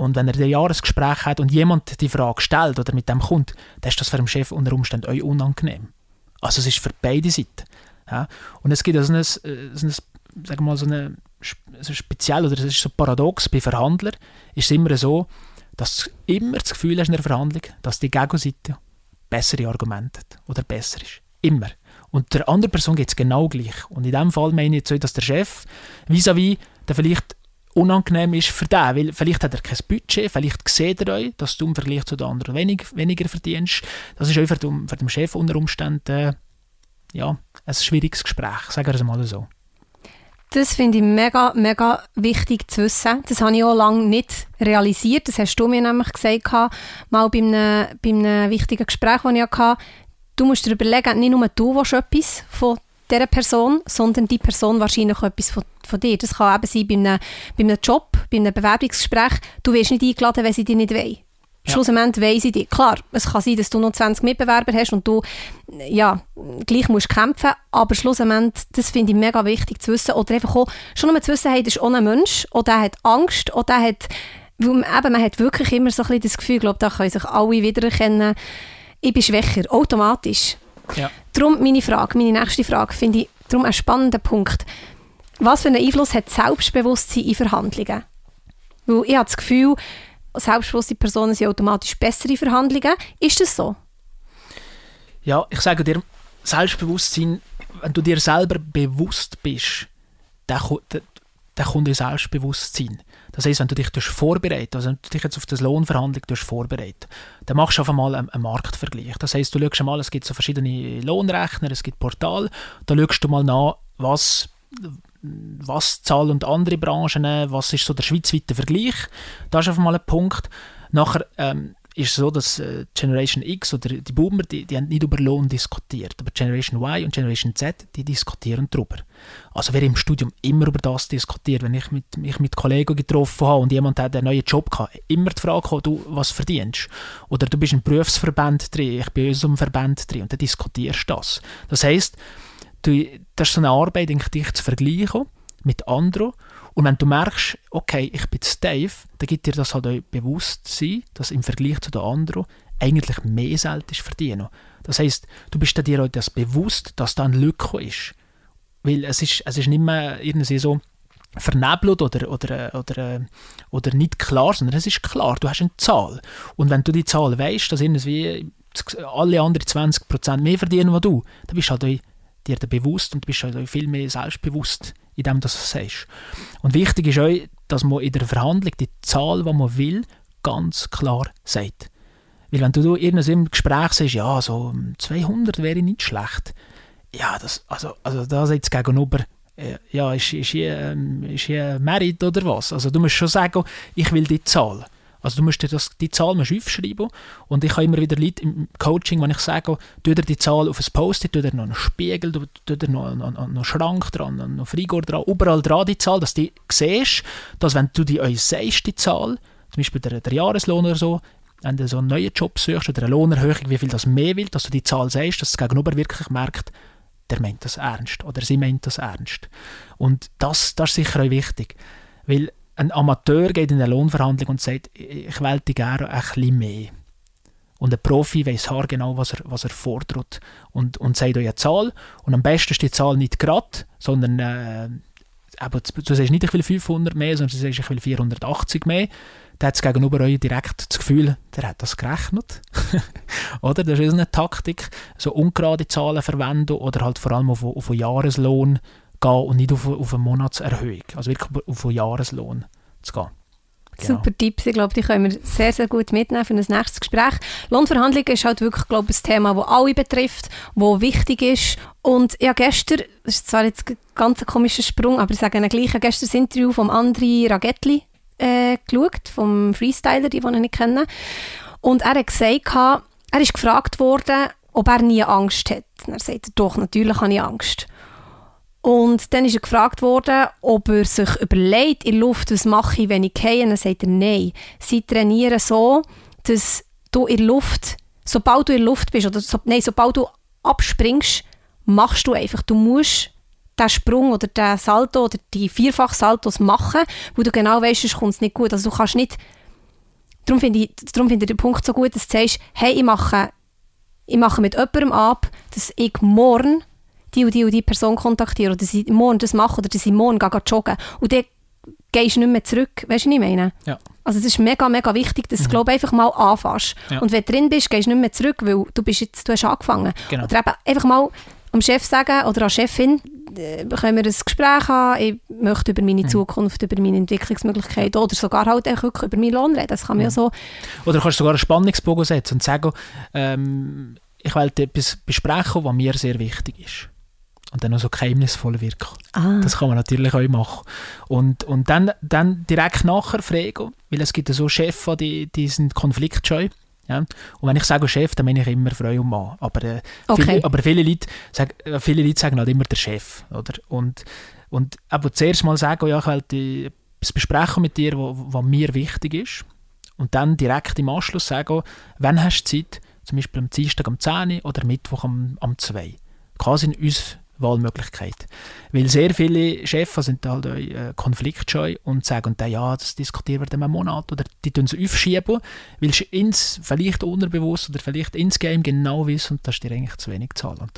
Und wenn er ein Jahresgespräch hat und jemand die Frage stellt oder mit dem kommt, dann ist das für den Chef unter Umständen euch unangenehm. Also es ist für beide Seiten. Ja? Und es gibt also ein, so ein, sagen mal, so eine, so speziell oder es ist so paradox bei Verhandlern, ist es immer so, dass du immer das Gefühl hast in der Verhandlung, dass die Gegenseite bessere Argumente hat oder besser ist. Immer. Und der anderen Person geht es genau gleich. Und in diesem Fall meine ich jetzt, dass der Chef vis-à-vis, der vielleicht unangenehm ist für den, weil vielleicht hat er kein Budget, vielleicht sieht er euch, dass du im Vergleich zu den anderen wenig, weniger verdienst. Das ist auch für den, Chef unter Umständen äh, ja, ein schwieriges Gespräch, sagen wir es mal so.
Das finde ich mega, mega wichtig zu wissen. Das habe ich auch lange nicht realisiert. Das hast du mir nämlich gesagt, mal bei einem, bei einem wichtigen Gespräch, das ich hatte. Du musst dir überlegen, nicht nur du willst etwas von dieser Person, sondern die Person wahrscheinlich etwas von, von dir. Das kann eben sein bei einem, bei einem Job, bei einem Bewerbungsgespräch. Du wirst nicht eingeladen, wenn sie dich nicht wollen. Ja. Schlussendlich weiss ich dich. Klar, es kann sein, dass du noch 20 Mitbewerber hast und du ja, gleich musst kämpfen aber schlussendlich, das finde ich mega wichtig zu wissen. Oder einfach auch, schon nur zu wissen, hey, das ist auch ein Mensch, oder der hat Angst, oder der hat, weil eben, man hat wirklich immer so ein bisschen das Gefühl, glaube, da können sich alle wiedererkennen, ich bin schwächer, automatisch.
Ja.
Darum meine Frage, meine nächste Frage, finde ich darum einen spannenden Punkt. Was für einen Einfluss hat Selbstbewusstsein in Verhandlungen? Weil ich habe das Gefühl, selbstbewusste Personen sind automatisch bessere Verhandlungen. Ist das so?
Ja, ich sage dir, Selbstbewusstsein, wenn du dir selber bewusst bist, dann, dann kommt ein Selbstbewusstsein. Das heisst, wenn du dich vorbereitest, also wenn du dich jetzt auf das Lohnverhandlung vorbereitet, dann machst du einfach mal einen, einen Marktvergleich. Das heisst, du schaust mal, es gibt so verschiedene Lohnrechner, es gibt Portale, da schaust du mal nach, was was zahlen und andere Branchen, was ist so der schweizweite Vergleich. Das ist einfach mal ein Punkt. Nachher ähm, ist so, dass äh, Generation X oder die Boomer, die, die haben nicht über Lohn diskutiert, aber Generation Y und Generation Z, die diskutieren darüber. Also wer im Studium immer über das diskutiert, wenn ich mit, mich mit Kollegen getroffen habe und jemand hat einen neuen Job gehabt, immer die Frage gekommen, du, was verdienst? Oder du bist im Berufsverband drin, ich bin in unserem Verband drin und dann diskutierst du das. Das heisst, du, das ist so eine Arbeit, dich zu vergleichen mit anderen. Und wenn du merkst, okay, ich bin Dave, dann gibt dir das halt auch bewusst sein, dass im Vergleich zu den anderen eigentlich mehr solltest verdienen. Das heißt, du bist dir auch das bewusst, dass da ein Lücke ist. Weil es ist, es ist nicht mehr irgendwie so vernebelt oder, oder, oder, oder nicht klar, sondern es ist klar, du hast eine Zahl. Und wenn du die Zahl weißt, dass irgendwie alle anderen 20% mehr verdienen als du, dann bist du halt dir bewusst und bist halt viel mehr selbstbewusst in dem, dass du es sagst. Und wichtig ist auch, dass man in der Verhandlung die Zahl, die man will, ganz klar sagt. Weil wenn du irgendwas im Gespräch sagst, ja, so 200 wäre nicht schlecht, ja, das, also, also da sagt es gegenüber, äh, ja, ist, ist, hier, ähm, ist hier Merit oder was? Also du musst schon sagen, ich will die Zahl. Also du musst dir das, die Zahl musst aufschreiben und ich habe immer wieder Leute im Coaching, wenn ich sage, tu dir die Zahl auf ein Post-it, tu dir noch einen Spiegel, tu dir noch, noch einen Schrank dran, einen Frigor dran, überall dran die Zahl, dass du siehst, dass wenn du die euch sagst, die Zahl, zum Beispiel der, der Jahreslohn oder so, wenn du so einen neuen Job suchst oder eine Lohnerhöhung, wie viel das mehr will, dass du die Zahl sagst, dass das Gegenüber wirklich merkt, der meint das ernst oder sie meint das ernst. Und das, das ist sicher auch wichtig, weil ein Amateur geht in eine Lohnverhandlung und sagt, ich wollte gerne ein bisschen mehr. Und ein Profi weiß genau, was er, was er fordert und, und sagt euch eine Zahl. Und am besten ist die Zahl nicht gerade, sondern äh, aber du sagst nicht, ich will 500 mehr, sondern du sagst, ich will 480 mehr. Dann hat es gegenüber euch direkt das Gefühl, der hat das gerechnet. oder? Das ist eine Taktik, so ungerade Zahlen verwenden oder halt vor allem auf, auf einen Jahreslohn gehen und nicht auf, auf eine Monatserhöhung, also wirklich auf einen Jahreslohn zu gehen.
Genau. Super Tipps, ich glaube, die können wir sehr, sehr gut mitnehmen für ein nächstes Gespräch. Lohnverhandlungen ist halt wirklich, glaube ich, ein Thema, das alle betrifft, das wichtig ist. Und ja, gestern, das ist zwar jetzt ein ganz komischer Sprung, aber ich sage Ihnen gleich, gestern das Interview von Andri Ragetli äh, geschaut, vom Freestyler, die, die ich nicht kenne. Und er hat gesagt, er ist gefragt worden, ob er nie Angst hat. Und er sagt, doch, natürlich habe ich Angst. Und dann ist er gefragt worden, ob er sich überlegt in der Luft, was mache ich, wenn ich gehe. Und dann sagt er, nein. Sie trainieren so, dass du in der Luft, sobald du in der Luft bist, oder so, nein, sobald du abspringst, machst du einfach. Du musst den Sprung oder den Salto oder die Vierfach-Saltos machen, wo du genau weißt, es kommt nicht gut. Also du kannst nicht darum finde ich, darum ich den Punkt so gut, dass du sagst, hey, ich mache, ich mache mit jemandem ab, dass ich morgen die und die und die Person kontaktiere oder ich morgen das mache oder dass ich morgen gehe, gehe joggen. Und dann gehst du nicht mehr zurück. Weißt du, was ich meine?
Ja.
Also es ist mega, mega wichtig, dass du mhm. glaub, einfach mal anfängst. Ja. Und wenn du drin bist, gehst du nicht mehr zurück, weil du, bist jetzt, du hast angefangen.
Genau.
Oder eben einfach mal am Chef sagen oder an Chefin, äh, können wir ein Gespräch haben, ich möchte über meine mhm. Zukunft, über meine Entwicklungsmöglichkeiten oder sogar halt auch über meinen Lohn reden. Das kann man ja mhm. so...
Oder kannst sogar einen Spannungsbogen setzen und sagen, ähm, ich will etwas besprechen, was mir sehr wichtig ist und dann noch so geheimnisvoll wirken. Ah. Das kann man natürlich auch machen. Und, und dann, dann direkt nachher fragen, weil es gibt ja so Chefs, die, die sind konfliktscheu. Ja? Und wenn ich sage Chef, dann meine ich immer Frau und Mann. Aber, äh, okay. viele, aber viele, Leute sagen, äh, viele Leute sagen halt immer der Chef. Oder? Und, und aber zuerst mal sagen, ja, ich will etwas besprechen mit dir, was mir wichtig ist. Und dann direkt im Anschluss sagen, wann hast du Zeit, zum Beispiel am Dienstag um 10 Uhr oder Mittwoch am, am 2 Quasi in uns Wahlmöglichkeit. Weil sehr viele Chefs sind halt äh, konfliktscheu und sagen dann, ja, das diskutieren wir in einem Monat oder die tun es aufschieben, weil sie ins, vielleicht unterbewusst oder vielleicht insgeheim genau wissen, dass dir eigentlich zu wenig zahlen.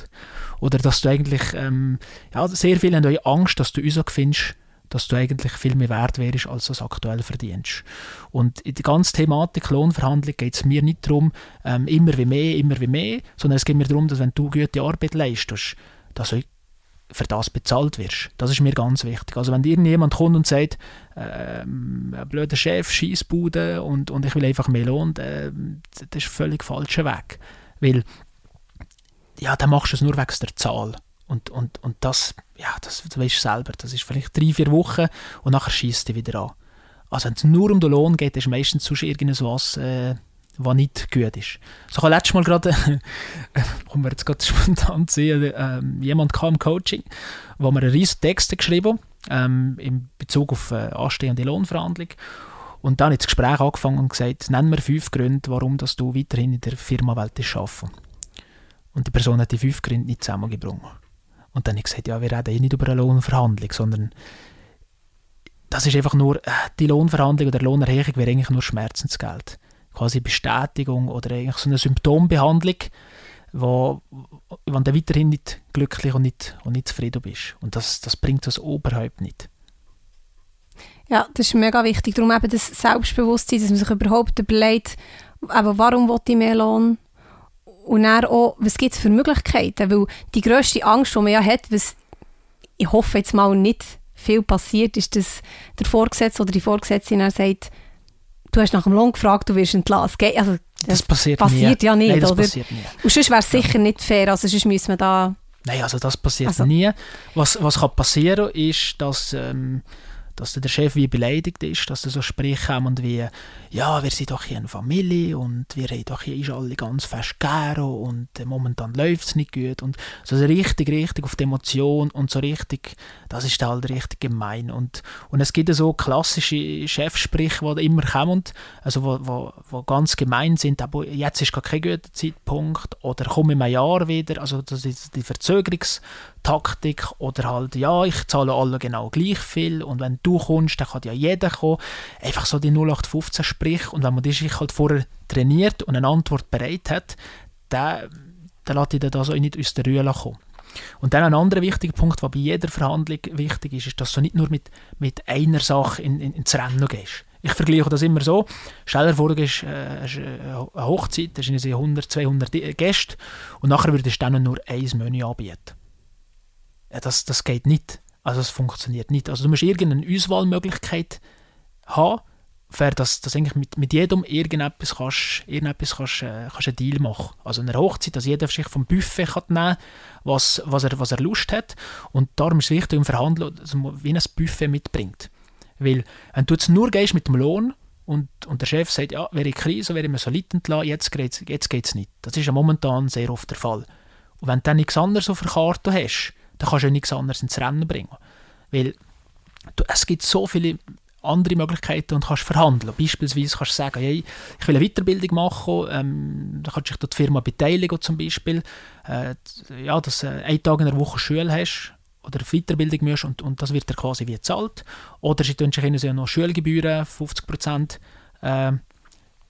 Oder dass du eigentlich, ähm, ja, sehr viele haben Angst, dass du uns findest, dass du eigentlich viel mehr wert wärst, als du es aktuell verdienst. Und in der ganzen Thematik Lohnverhandlung geht es mir nicht darum, ähm, immer wie mehr, immer wie mehr, sondern es geht mir darum, dass wenn du gute Arbeit leistest, dass du für das bezahlt wirst. Das ist mir ganz wichtig. Also wenn irgendjemand kommt und sagt, ein blöder Chef, Scheissbude und, und ich will einfach mehr Lohn, äh, das ist völlig falscher Weg. Weil, ja, dann machst du es nur wegen der Zahl. Und, und, und das, ja, das, das weißt du selber, das ist vielleicht drei, vier Wochen und nachher schießt du wieder an. Also wenn es nur um den Lohn geht, ist meistens sonst irgendwas... Äh, was nicht gut ist. So ich letztes Mal gerade, kommen wir jetzt gerade spontan sehen, ähm, jemand kam im Coaching, wo mir einen riesen Text geschrieben ähm, in Bezug auf äh, anstehende Lohnverhandlung. Und dann hat das Gespräch angefangen und gesagt, nenn mir fünf Gründe, warum dass du weiterhin in der Firma willst arbeiten. Und die Person hat die fünf Gründe nicht zusammengebracht. Und dann habe ich gesagt, ja, wir reden hier nicht über eine Lohnverhandlung, sondern das ist einfach nur, äh, die Lohnverhandlung oder Lohnerhebung wäre eigentlich nur Schmerzensgeld quasi Bestätigung oder eigentlich so eine Symptombehandlung, wo, wo du weiterhin nicht glücklich und nicht, und nicht zufrieden bist. Und das, das bringt das überhaupt nicht.
Ja, das ist mega wichtig. Darum eben das Selbstbewusstsein, dass man sich überhaupt überlegt, eben, warum will ich mehr Lohn? Und dann auch, was gibt es für Möglichkeiten? Weil die grösste Angst, die man ja hat, was ich hoffe jetzt mal nicht viel passiert, ist, dass der Vorgesetzte oder die Vorgesetzte sagt, du hast nach dem Lohn gefragt, du wirst entlassen. Also,
das, das passiert,
passiert
nie.
ja nicht,
Nein, das
oder?
passiert nie.
Und sonst wäre es sicher nicht fair, also sonst müssen wir da...
Nein, also das passiert also. nie. Was, was kann passieren ist, dass... Ähm, dass der Chef wie beleidigt ist, dass er so spricht und wie, ja, wir sind doch hier eine Familie und wir haben doch hier alle ganz fest gern und äh, momentan läuft es nicht gut und so richtig, richtig auf die Emotion und so richtig, das ist halt richtig gemein und, und es gibt so klassische Chefsprüche, die immer kommen, also wo, wo, wo ganz gemein sind, aber jetzt ist gar kein guter Zeitpunkt oder komm in einem Jahr wieder, also das ist die Verzögerungs Taktik oder halt, ja, ich zahle alle genau gleich viel und wenn du kommst, dann kann ja jeder kommen. Einfach so die 0815 Sprich und wenn man sich halt vorher trainiert und eine Antwort bereit hat, dann, dann lässt ich das auch nicht aus der Ruhe kommen. Und dann ein anderer wichtiger Punkt, der bei jeder Verhandlung wichtig ist, ist, dass du nicht nur mit, mit einer Sache in, in, ins Rennen gehst. Ich vergleiche das immer so. Stell dir vor, du gehst, äh, eine Hochzeit, da sind 100, 200 Gäste und nachher würdest du dann nur ein Menü anbieten das, das geht nicht. Also es funktioniert nicht. Also du musst irgendeine Auswahlmöglichkeit haben, für das, dass eigentlich mit, mit jedem irgendetwas kannst, irgendetwas kannst, äh, kannst einen Deal machen. Also in einer Hochzeit, dass jeder sich vom Buffet kann nehmen was, was, er, was er Lust hat. Und darum ist es wichtig im Verhandeln, dass man wie ein Buffet mitbringt. Weil wenn du jetzt nur gehst mit dem Lohn und, und der Chef sagt, ja, wäre Krise, wäre mir so leitend lassen, jetzt geht es geht's nicht. Das ist ja momentan sehr oft der Fall. Und wenn du dann nichts anderes auf der Karte hast, dann kannst du ja nichts anderes ins Rennen bringen. Weil du, es gibt so viele andere Möglichkeiten und kannst verhandeln. Beispielsweise kannst du sagen, hey, ich will eine Weiterbildung machen, ähm, da kannst du dich die Firma beteiligen zum Beispiel, äh, ja, dass du einen Tag in der Woche Schule hast oder Weiterbildung musst und, und das wird dir quasi wie gezahlt. Oder sie tun sich noch Schulgebühren, 50 Prozent, äh,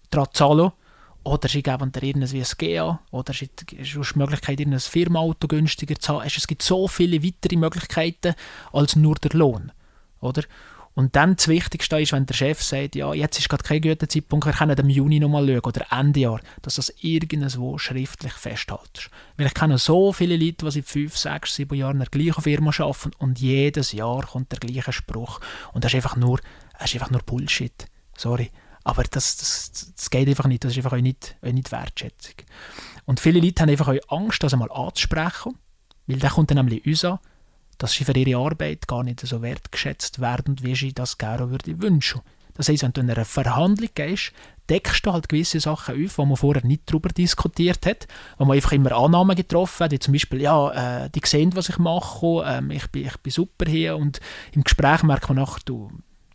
daran zahlen oder sie geben dir irgendwie ein GA oder es ist die Möglichkeit, ein Firmenauto günstiger zu haben. Es gibt so viele weitere Möglichkeiten als nur der Lohn. Oder? Und dann das Wichtigste ist, wenn der Chef sagt, ja, jetzt ist gerade kein guter Zeitpunkt, wir können im Juni nochmal schauen oder Ende Jahr, dass das irgendwo schriftlich festhaltest. Weil ich kenne so viele Leute, die seit fünf, sechs, sieben Jahren in der gleichen Firma arbeiten und jedes Jahr kommt der gleiche Spruch. Und das ist einfach nur, das ist einfach nur Bullshit. Sorry. Aber das, das, das geht einfach nicht, das ist einfach auch nicht, auch nicht Wertschätzung. Und viele Leute haben einfach auch Angst, das einmal anzusprechen, weil der kommt dann nämlich uns dass sie für ihre Arbeit gar nicht so wertgeschätzt werden, wie sie das gerne würde wünschen. Das heisst, wenn du in einer Verhandlung gehst, deckst du halt gewisse Sachen auf, wo man vorher nicht darüber diskutiert hat, wo man einfach immer Annahmen getroffen hat, wie zum Beispiel, ja, äh, die sehen, was ich mache, ähm, ich, bin, ich bin super hier und im Gespräch merkt man nachher, du,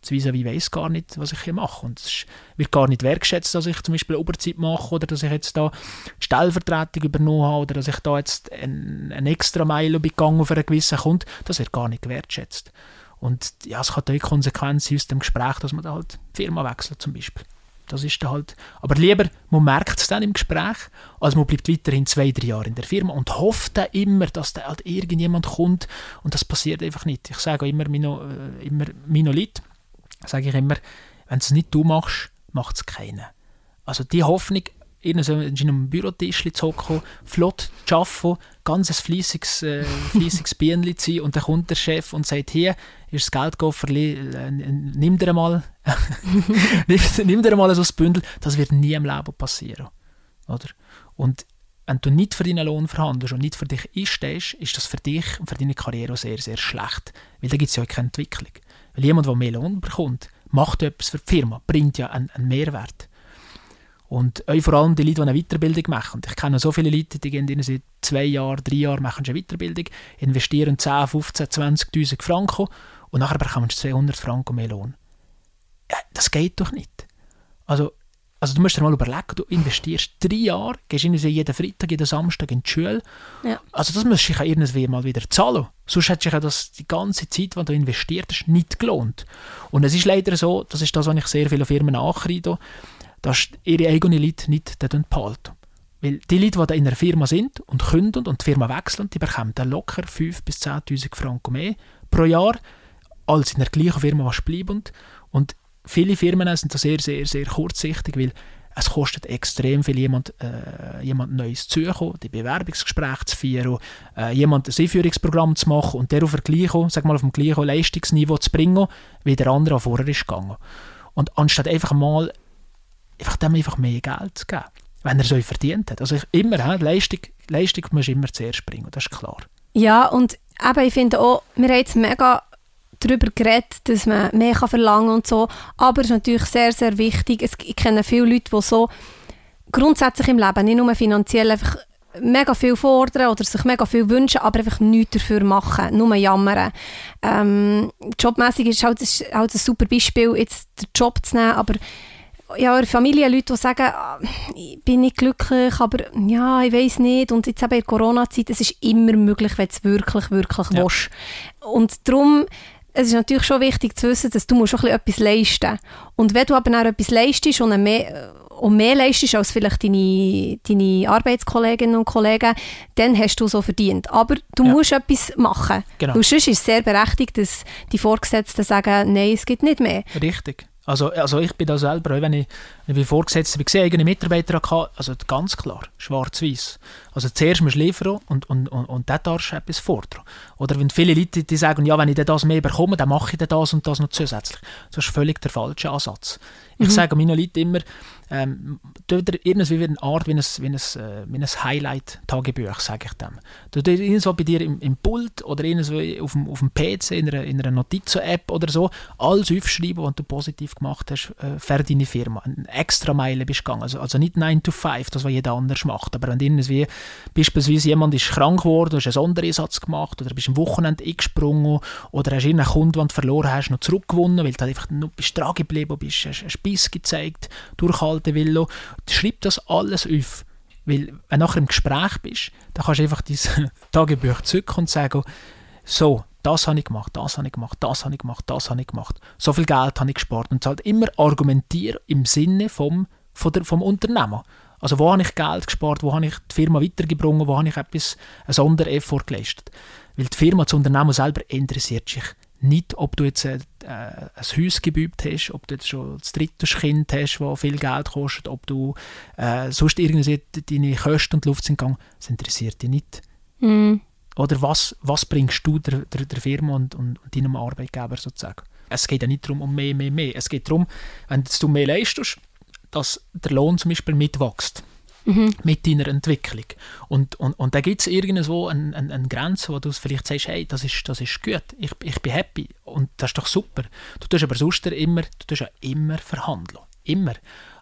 das vis weiß gar nicht, was ich hier mache. Und es wird gar nicht wertgeschätzt, dass ich zum Beispiel Oberzeit mache oder dass ich jetzt da Stellvertretung übernommen habe oder dass ich da jetzt ein, ein extra Meile begangen für einen gewissen Kunden. Das wird gar nicht wertschätzt. Und ja, es hat auch Konsequenzen aus dem Gespräch, dass man da halt die Firma wechselt zum Beispiel. Das ist dann halt, aber lieber, man merkt es dann im Gespräch, als man bleibt weiterhin zwei, drei Jahre in der Firma und hofft dann immer, dass da halt irgendjemand kommt und das passiert einfach nicht. Ich sage auch immer, meine, äh, immer meine sage ich immer, wenn es nicht du machst, macht es keiner. Also die Hoffnung, in einem Bürotisch zu hocken, flott zu arbeiten, ganz ein fleissiges, äh, fleissiges Bienchen zu sein und dann kommt der Chef und sagt, hier ist das Geldkofferli, äh, nimm dir mal, nimm dir mal so ein Bündel, das wird nie im Leben passieren. Oder? Und wenn du nicht für deinen Lohn verhandelst und nicht für dich einstehst, ist das für dich und für deine Karriere sehr, sehr schlecht. Weil da gibt es ja keine Entwicklung. Weil jemand, der mehr Lohn bekommt, macht etwas für die Firma, bringt ja einen, einen Mehrwert. Und auch vor allem die Leute, die eine Weiterbildung machen. Ich kenne so viele Leute, die gehen seit zwei Jahren, drei Jahren machen eine Weiterbildung, investieren 10, 15, 20'000 Franken und nachher bekommen sie 200 Franken mehr Lohn. Ja, das geht doch nicht. Also also du musst dir mal überlegen, du investierst drei Jahre, gehst jeden Freitag, jeden Samstag in die Schule. Ja. Also das musst du dich irgendwie mal wieder zahlen. Sonst hätte sich ja das die ganze Zeit, die du investiert hast, nicht gelohnt. Und es ist leider so, das ist das, was ich sehr viele Firmen ankreide, dass ihre eigenen Leute nicht behalten. Weil die Leute, die in einer Firma sind und künden und die Firma wechseln, die bekommen dann locker 5.000 bis 10'000 Franken mehr pro Jahr, als in der gleichen Firma, was bleibt. Und viele Firmen sind da sehr, sehr, sehr kurzsichtig, weil es kostet extrem viel, jemand, äh, jemand Neues zu suchen, die Bewerbungsgespräche zu führen, äh, jemand ein Einführungsprogramm zu machen und der auf, gleichen, sag mal, auf dem gleichen Leistungsniveau zu bringen, wie der andere vorher ist gegangen. Und anstatt einfach mal einfach dem einfach mehr Geld zu geben, wenn er so verdient hat. Also ich, immer, he, Leistung, Leistung muss immer zuerst bringen, das ist klar.
Ja, und eben, ich finde auch, wir haben jetzt mega darüber geredet, dass man mehr kann verlangen und so. Aber es ist natürlich sehr, sehr wichtig. Es, ich kenne viele Leute, die so grundsätzlich im Leben, nicht nur finanziell, einfach mega viel fordern oder sich mega viel wünschen, aber einfach nichts dafür machen, nur jammern. Ähm, jobmäßig ist halt, ist halt ein super Beispiel, jetzt den Job zu nehmen, aber ja, Familie, Leute, die sagen, ah, ich bin nicht glücklich, aber ja, ich weiß nicht. Und jetzt eben in der Corona-Zeit, es ist immer möglich, wenn du es wirklich, wirklich ja. willst. Und darum es ist natürlich schon wichtig zu wissen, dass du musst auch etwas leisten musst. Und wenn du aber auch etwas leistest und mehr, und mehr leistest als vielleicht deine, deine Arbeitskolleginnen und Kollegen, dann hast du so verdient. Aber du ja. musst etwas machen. Genau. Und sonst ist es sehr berechtigt, dass die Vorgesetzten sagen, nein, es gibt nicht mehr.
Richtig. Also, also ich bin da selber, wenn ich, wenn ich Vorgesetzter war, eigene Mitarbeiter hatte, also ganz klar, schwarz-weiß. Also zuerst musst du liefern und, und, und, und dann darfst du etwas fordern. Oder wenn viele Leute die sagen, ja, wenn ich das mehr bekomme, dann mache ich das und das noch zusätzlich. Das ist völlig der falsche Ansatz. Ich mhm. sage meinen Leuten immer, ähm, irgendwie wie eine Art wie ein, wie ein, äh, wie ein Highlight-Tagebuch, sage ich dem. Du irgendwo bei dir im, im Pult oder irgendwo auf dem, auf dem PC, in einer, in einer Notizen-App oder so, alles aufschreiben, was du positiv gemacht hast äh, für deine Firma. Eine extra Meile bist gegangen. Also, also nicht 9 to 5, das was jeder anders macht, aber wenn irgendwie beispielsweise jemand ist krank geworden, du hast einen Sondereinsatz gemacht oder bist am Wochenende eingesprungen oder hast irgendeinen Kunden, den du verloren hast, noch zurückgewonnen, weil du einfach nur bist dran geblieben bist, hast einen Spiss gezeigt, durchhalten will. Schreib das alles auf. Weil, wenn du nachher im Gespräch bist, dann kannst du einfach dein Tagebuch zurück und sagen, so, das habe ich gemacht, das habe ich gemacht, das habe ich gemacht, das habe ich gemacht. So viel Geld habe ich gespart. Und halt immer argumentieren im Sinne vom der, vom Unternehmen. Also wo habe ich Geld gespart, wo habe ich die Firma weitergebracht, wo habe ich etwas, einen Sondereffort geleistet. Weil die Firma, das Unternehmen selber interessiert sich nicht, ob du jetzt ein, äh, ein Haus gebübt hast, ob du jetzt schon das dritte Kind hast, das viel Geld kostet, ob du äh, sonst irgendwie deine Kosten und Luft sind gegangen. Das interessiert dich nicht. Mm. Oder was, was bringst du der, der, der Firma und, und, und, deinem Arbeitgeber sozusagen? Es geht ja nicht darum, um mehr, mehr, mehr. Es geht darum, wenn du mehr leistest, dass der Lohn zum Beispiel mitwächst. Mhm. mit deiner Entwicklung. Und, und, und da gibt es irgendwo eine, eine, eine, Grenze, wo du vielleicht sagst, hey, das ist, das ist gut, ich, ich bin happy und das ist doch super. Du tust aber sonst immer, du tust ja immer verhandeln. Immer.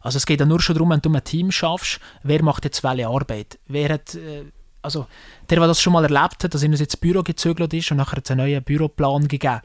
Also es geht ja nur schon darum, wenn du ein Team schaffst, wer macht jetzt welche Arbeit. Wer hat, äh, also der, der das schon mal erlebt hat, dass er jetzt ins Büro gezögert ist und nachher einen neuen Büroplan gegeben.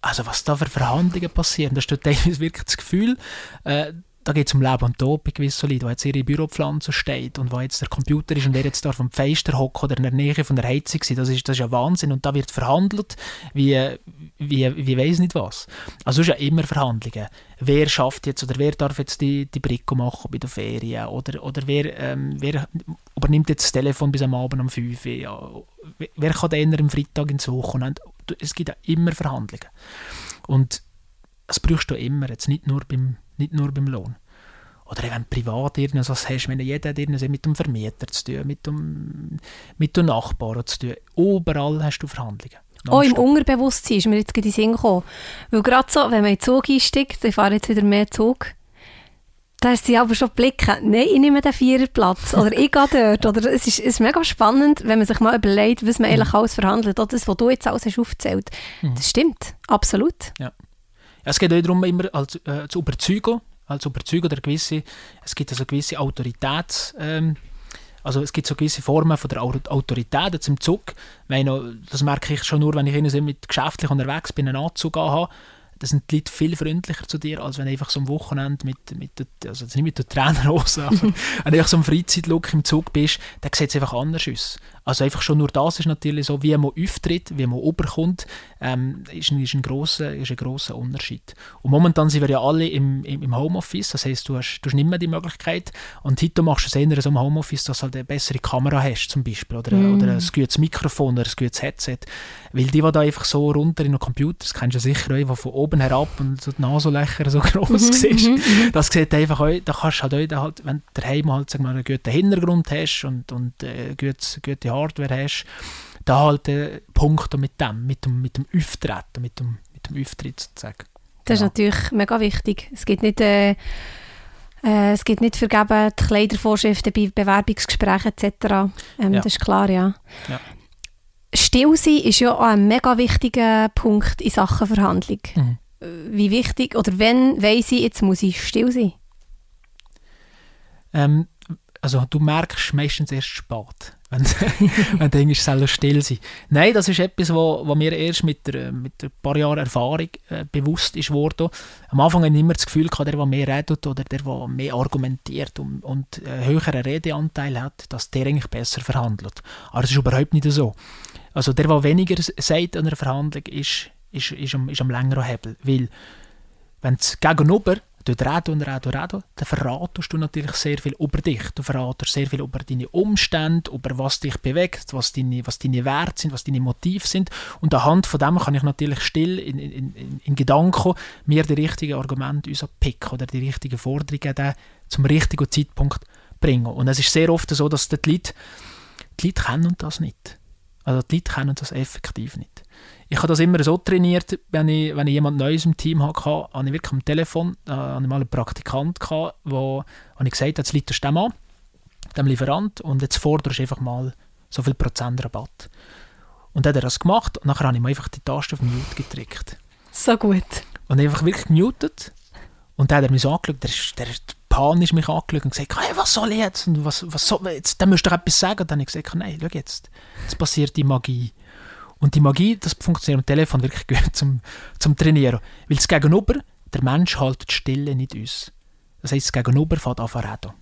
Also was da für Verhandlungen passieren, da steht teilweise wirklich das Gefühl, äh, da geht es um Leben und Tod bei gewissen Leuten, wo jetzt ihre Büropflanze steht und wo jetzt der Computer ist und wer jetzt da vom Fenster hockt oder in der Nähe von der Heizung ist, das ist, das ist ja Wahnsinn und da wird verhandelt, wie, wie, wie weiß nicht was. Also es ist ja immer Verhandlungen. Wer schafft jetzt oder wer darf jetzt die, die Bricko machen bei der Ferien oder, oder wer, ähm, wer übernimmt jetzt das Telefon bis am Abend um 5 Uhr, ja. wer kann dann am Freitag ins Wochenende, es gibt ja immer Verhandlungen. Und das brauchst du immer, jetzt nicht nur beim nicht nur beim Lohn. Oder wenn du privat irgendwas hast, wenn jeder hat mit dem Vermieter zu tun, mit dem, mit dem Nachbarn zu tun. Überall hast du Verhandlungen.
Auch im Unterbewusstsein ist mir jetzt gerade in den Sinn gekommen. Weil gerade so, wenn man in den Zug einsteigt, ich fahre jetzt wieder mehr Zug, da ist sie aber schon blicken, nein, ich nehme den Viererplatz oder ich gehe dort. Oder es, ist, es ist mega spannend, wenn man sich mal überlegt, was man mhm. eigentlich alles verhandelt. Oder das, was du jetzt alles hast aufgezählt. Mhm. Das stimmt, absolut.
Ja. Es geht auch darum, immer als, äh, zu überzeugen, als überzeugen oder gewisse, es gibt also gewisse Autorität, ähm, also es gibt so gewisse Formen von der Autorität jetzt im Zug. Meine, das merke ich schon nur, wenn ich mit geschäftlich unterwegs bin, einen Anzug habe da sind die Leute viel freundlicher zu dir, als wenn du einfach so am Wochenende mit, mit der, also nicht mit der Trainerhose, aber wenn du einfach so im Freizeitlook im Zug bist, dann sieht es einfach anders aus. Also einfach schon nur das ist natürlich so, wie man auftritt, wie man überkommt, ähm, ist, ein, ist, ein grosser, ist ein grosser Unterschied. Und momentan sind wir ja alle im, im, im Homeoffice, das heisst, du hast, du hast nicht mehr die Möglichkeit und heute machst du es eher so im Homeoffice, dass du halt eine bessere Kamera hast zum Beispiel oder, mm. oder ein gutes Mikrofon oder ein gutes Headset, weil die, die da einfach so runter in den Computer, das kennst du sicher auch, die von oben herab und so die Nasenlöcher so groß mhm, siehst, mhm, mhm. das sieht einfach auch, da kannst halt, auch, halt wenn du daheim halt, sag mal, einen guten Hintergrund hast und, und äh, gute, gute Hardware hast, da halt äh, Punkte mit dem, mit dem, mit dem Auftreten, mit dem, mit dem Auftritt sozusagen.
Das ja. ist natürlich mega wichtig. Es gibt nicht... Äh, äh, es gibt nicht vergeben die Kleidervorschriften bei Bewerbungsgesprächen etc. Ähm, ja. Das ist klar, ja. ja. Still sein ist ja auch ein mega wichtiger Punkt in Sachen Verhandlung. Mhm. Wie wichtig oder wenn weiss ich, jetzt muss ich still sein?
Ähm, also du merkst meistens erst spät wenn, wenn du denkst, soll still sein. Nein, das ist etwas, was, was mir erst mit, der, mit ein paar Jahren Erfahrung äh, bewusst ist worden. Am Anfang hatte ich immer das Gefühl, der, der mehr redet oder der, der mehr argumentiert und, und einen höheren Redeanteil hat, dass der eigentlich besser verhandelt. Aber das ist überhaupt nicht so. Also der, der weniger sagt an einer Verhandlung, ist, ist, ist, am, ist am längeren Hebel. Weil, wenn es gegenüber reden und reden und reden, dann verratest du natürlich sehr viel über dich. Du verratest sehr viel über deine Umstände, über was dich bewegt, was deine, was deine Werte sind, was deine Motive sind. Und anhand von dem kann ich natürlich still in, in, in, in Gedanken mir die richtigen Argumente picken oder die richtigen Forderungen zum richtigen Zeitpunkt bringen. Und es ist sehr oft so, dass die Leute, die Leute kennen das nicht. Also die Leute kennen das effektiv nicht ich habe das immer so trainiert, wenn ich, wenn ich jemand Neues im Team hatte, habe ich wirklich am Telefon äh, hatte mal einen Praktikant, gehabt, wo, wo ich gesagt habe, jetzt liegt dem an, dem Lieferant, und jetzt forderst du einfach mal so viel Prozent Rabatt. Und dann hat er das gemacht und nachher habe ich mir einfach die Taste auf Mute gedrückt.
So gut.
Und einfach wirklich gemutet. Und dann hat er mich so angeschaut, der, der, der panisch mich angeschaut und gesagt, hey, was soll ich jetzt? Und was, was soll, jetzt? Dann müsst ihr etwas sagen. Und dann habe ich gesagt, nein, schau jetzt, jetzt passiert die Magie. Und die Magie, das funktioniert am Telefon wirklich gut zum, zum Trainieren. Weil das Gegenüber, der Mensch haltet die Stille nicht aus. Das heisst, das Gegenüber fährt an zu reden.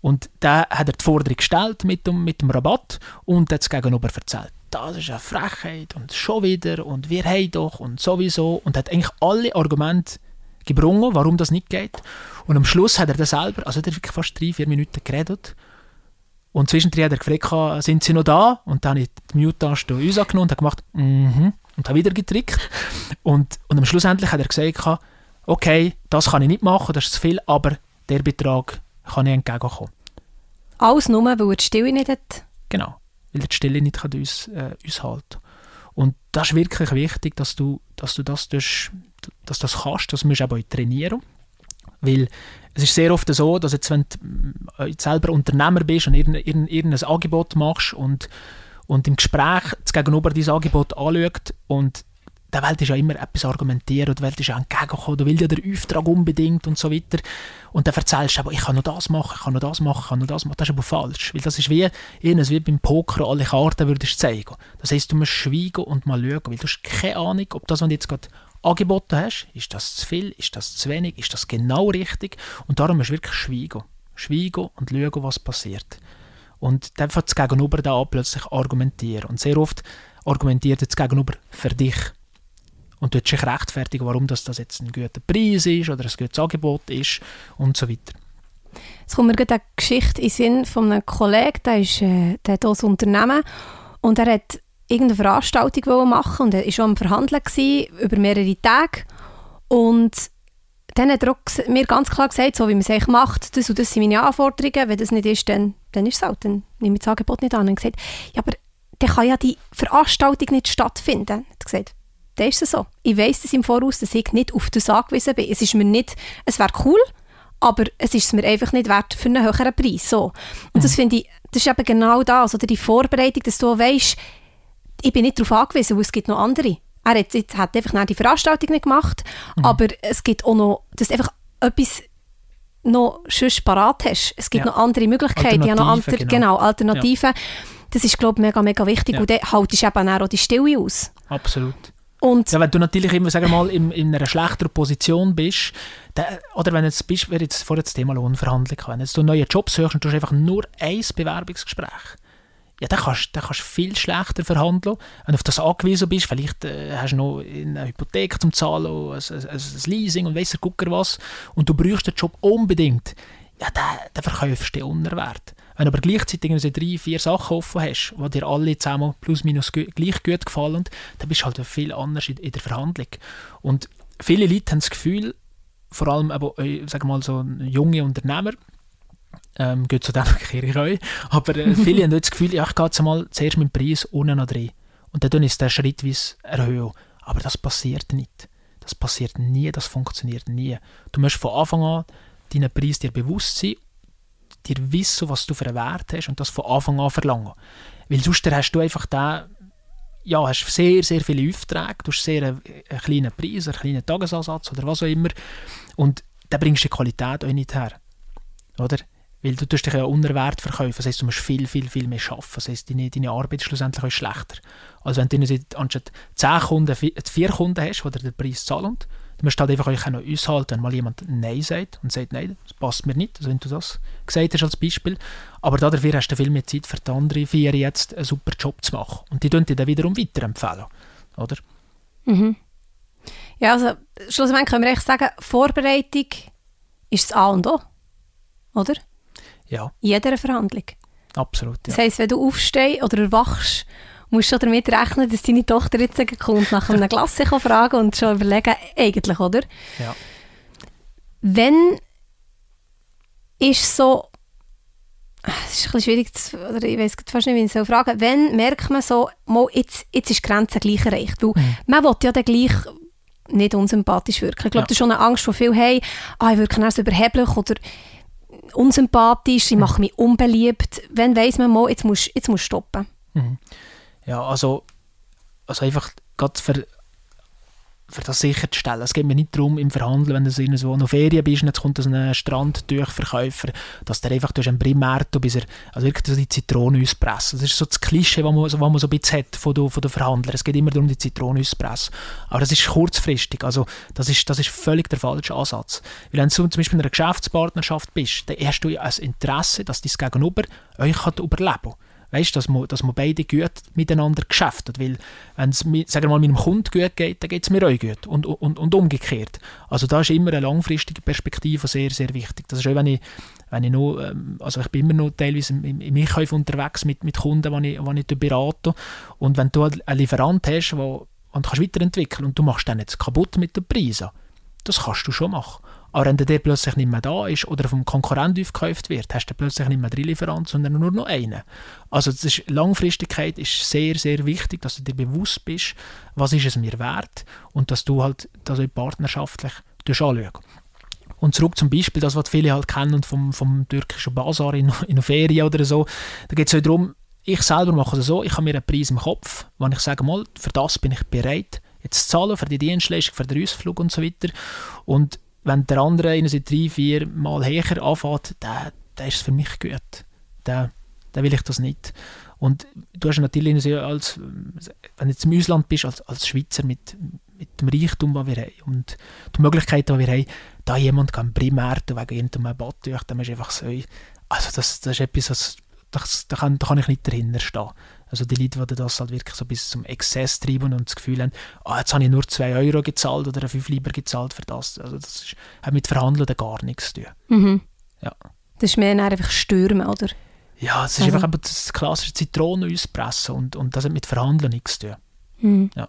Und da hat er die Forderung gestellt mit dem, mit dem Rabatt und hat das Gegenüber erzählt. Das ist eine Frechheit und schon wieder und wir haben doch und sowieso und hat eigentlich alle Argumente gebrungen, warum das nicht geht. Und am Schluss hat er das selber, also hat er wirklich fast drei, vier Minuten geredet. Und zwischendrin hat er gefragt, sind sie noch da? Und dann habe ich die Mute-Taste uns angenommen und habe gemacht, mhm, und habe wieder getrickt. Und, und am Schluss endlich hat er gesagt, okay, das kann ich nicht machen, das ist zu viel, aber der Betrag kann ich entgegenkommen.
Alles nur, weil er die Stille nicht hat?
Genau, weil er die Stille nicht kann uns, äh, uns halten Und das ist wirklich wichtig, dass du, dass du das, tust, dass das kannst, das musst du auch trainieren. Weil es ist sehr oft so, dass jetzt, wenn du äh, selber Unternehmer bist und irgendein, irgendein Angebot machst und, und im Gespräch das Gegenüber dein Angebot anschaut und der Welt ist ja immer etwas argumentieren und die Welt ist ja entgegengekommen, du willst ja den Auftrag unbedingt und so weiter. Und dann erzählst du aber, ich kann noch das machen, ich kann noch das machen, ich kann noch das machen. Das ist aber falsch, weil das ist wie, wie beim Poker alle Karten würdest zeigen. Das heisst, du musst schweigen und mal schauen, weil du hast keine Ahnung, ob das, was du jetzt gerade angeboten hast, ist das zu viel, ist das zu wenig, ist das genau richtig und darum du wirklich schweigen. Schweigen und schauen, was passiert. Und dann das Gegenüber da plötzlich argumentieren. Und sehr oft argumentiert das Gegenüber für dich. Und du dich rechtfertigen, warum das, das jetzt ein guter Preis ist oder ein gutes Angebot ist und so weiter.
Es kommt mir gerade eine Geschichte in den Sinn von einem Kollegen, der, ist, äh, der hat auch ein Unternehmen und er hat irgendeine Veranstaltung machen und er war schon am Verhandeln über mehrere Tage. Und dann hat er mir ganz klar gesagt, so wie man es eigentlich macht, das und das sind meine Anforderungen, wenn das nicht ist, dann, dann ist es halt, dann nehme ich das Angebot nicht an. Und gesagt, ja, aber dann kann ja die Veranstaltung nicht stattfinden. Hat gesagt, dann ist es so. Ich weiss das im Voraus, dass ich nicht auf das angewiesen bin. Es ist mir nicht, es wäre cool, aber es ist mir einfach nicht wert für einen höheren Preis. So. Und das finde ich, das ist eben genau das, oder die Vorbereitung, dass du weißt, ich bin nicht darauf angewiesen, weil es gibt noch andere. Er hat, jetzt, hat einfach die Veranstaltung nicht gemacht, mhm. aber es gibt auch noch, dass du einfach etwas noch sonst parat hast. Es gibt ja. noch andere Möglichkeiten, ja noch andere, genau. genau Alternativen. Ja. Das ist, glaube ich, mega, mega wichtig. Ja. Und dann haltest du eben auch die Stille aus.
Absolut. Und ja, wenn du natürlich immer, sagen mal, in, in einer schlechteren Position bist, dann, oder wenn jetzt bist, wir jetzt vorher das Thema Lohnverhandlung, wenn jetzt du neue Jobs suchst und du hast einfach nur ein Bewerbungsgespräch, ja, dann kannst du viel schlechter verhandeln. Wenn du auf das angewiesen bist, vielleicht äh, hast du noch eine Hypothek zum Zahlen, ein, ein, ein Leasing und weiss der Gucker was, und du brauchst den Job unbedingt, ja, dann, dann verkaufst du den Unterwert. Wenn du aber gleichzeitig so drei, vier Sachen offen hast, die dir alle zusammen plus minus gleich gut gefallen, dann bist du halt viel anders in, in der Verhandlung. Und viele Leute haben das Gefühl, vor allem aber, äh, sagen wir mal so junge Unternehmer, ähm, geht zu dem Kirche rein. Aber äh, viele haben das Gefühl, ja, ich gehe jetzt mal zuerst mit dem Preis unten noch rein. Und dann ist der schrittweise erhöhen. Aber das passiert nicht. Das passiert nie, das funktioniert nie. Du musst von Anfang an deinen Preis dir bewusst sein, dir wissen, was du für einen Wert hast und das von Anfang an verlangen. Weil sonst hast du einfach da ja, hast sehr, sehr viele Aufträge, du hast sehr einen, einen kleinen Preis, einen kleinen Tagesansatz oder was auch immer und dann bringst du die Qualität auch nicht her. Oder? Weil du dich ja unter Wert verkaufen. Das heisst, du musst viel, viel, viel mehr arbeiten. Das heisst, deine, deine Arbeit ist schlussendlich auch schlechter. Also wenn du anstatt 10 Kunden, 4 Kunden hast, die dir den Preis zahlen, dann musst du halt einfach auch noch aushalten, wenn mal jemand Nein sagt und sagt, nein, das passt mir nicht, also wenn du das gesagt hast als Beispiel. Aber dafür hast du viel mehr Zeit für die anderen vier jetzt einen super Job zu machen. Und die empfehlen dir dann wiederum weiterempfehlen, oder?
Mhm. Ja, also schlussendlich können wir echt sagen, Vorbereitung ist das A und O, oder?
Ja.
In jeder Verhandlung.
Absolut,
ja. Das heisst, wenn du aufstehst oder erwachst, musst du damit rechnen, dass deine Tochter jetzt kommt, nach einer Klasse fragen und schon überlegen, eigentlich, oder?
Ja.
Wenn ist so, es ist ein bisschen schwierig, zu, oder ich weiß fast nicht, wie ich es fragen wenn merkt man so, mal, jetzt, jetzt ist die Grenze gleich erreicht, weil mhm. man will ja dann gleich nicht unsympathisch wirken. Ich glaube, ja. das ist schon eine Angst, die viele haben, ah, ich wirke erst überheblich oder unsympathisch, ich mache mich unbeliebt. Wenn weiss man mal, jetzt musst du jetzt musst stoppen.
Mhm. Ja, also, also einfach gerade für, für das sicherzustellen. Es geht mir nicht darum, im Verhandeln, wenn du irgendwo noch Ferien bist und jetzt kommt so ein Strandtuchverkäufer, dass der einfach durch einen Primärto, bis er also wirklich die Zitrone auspresst. Das ist so das Klischee, was man, was man so ein bisschen hat von den, von den Verhandlern. Es geht immer darum, die Zitrone auszupressen. Aber das ist kurzfristig. Also das ist, das ist völlig der falsche Ansatz. Weil wenn du zum Beispiel in einer Geschäftspartnerschaft bist, dann hast du ja ein Interesse, dass dein Gegenüber euch überleben kann Weißt, dass man, dass man beide gut miteinander geschäftet. Weil, wenn es sagen meinem Kunden gut geht, dann geht es mir auch gut. Und, und, und umgekehrt. Also da ist immer eine langfristige Perspektive sehr, sehr wichtig. Das ist auch, wenn ich, wenn ich noch, ähm, also ich bin immer noch teilweise im, im Einkauf unterwegs mit, mit Kunden, die ich, ich berate. Und wenn du einen Lieferant hast, wo, und kannst weiterentwickeln und du machst dann jetzt kaputt mit den Preisen, das kannst du schon machen. Aber wenn der plötzlich nicht mehr da ist oder vom Konkurrent aufgekauft wird, hast du plötzlich nicht mehr drei Lieferanten, sondern nur noch einen. Also das ist, Langfristigkeit ist sehr, sehr wichtig, dass du dir bewusst bist, was ist es mir wert und dass du halt das partnerschaftlich anschaust. Und zurück zum Beispiel, das, was viele halt kennen vom, vom türkischen Basar in, in Ferien oder so, da geht es halt darum, ich selber mache es so, ich habe mir einen Preis im Kopf, wenn ich sage, mal, für das bin ich bereit, jetzt zu zahlen, für die Dienstleistung, für den Ausflug und so weiter. Und wenn der andere einen seit drei, vier Mal höher anfängt, dann, dann ist es für mich gut. Dann, dann will ich das nicht. Und du hast natürlich als, wenn du jetzt im Ausland bist, als, als Schweizer mit, mit dem Reichtum, den wir haben und die Möglichkeiten, die wir haben, da jemand kann primär wegen irgendeinem Badtuch, dann ist einfach so, also das, das ist etwas, das, das, da, kann, da kann ich nicht dahinter stehen. Also die Leute, die das halt wirklich so bis zum Exzess treiben und das Gefühl haben, ah, jetzt habe ich nur 2 Euro gezahlt oder 5 lieber gezahlt für das. Also das ist, hat mit Verhandeln gar nichts zu tun.
Mhm.
Ja.
Das ist mehr einfach Stürmen, oder?
Ja, es ist also. einfach das klassische Zitronen auspressen und, und das hat mit Verhandeln nichts zu tun.
Mhm.
Ja.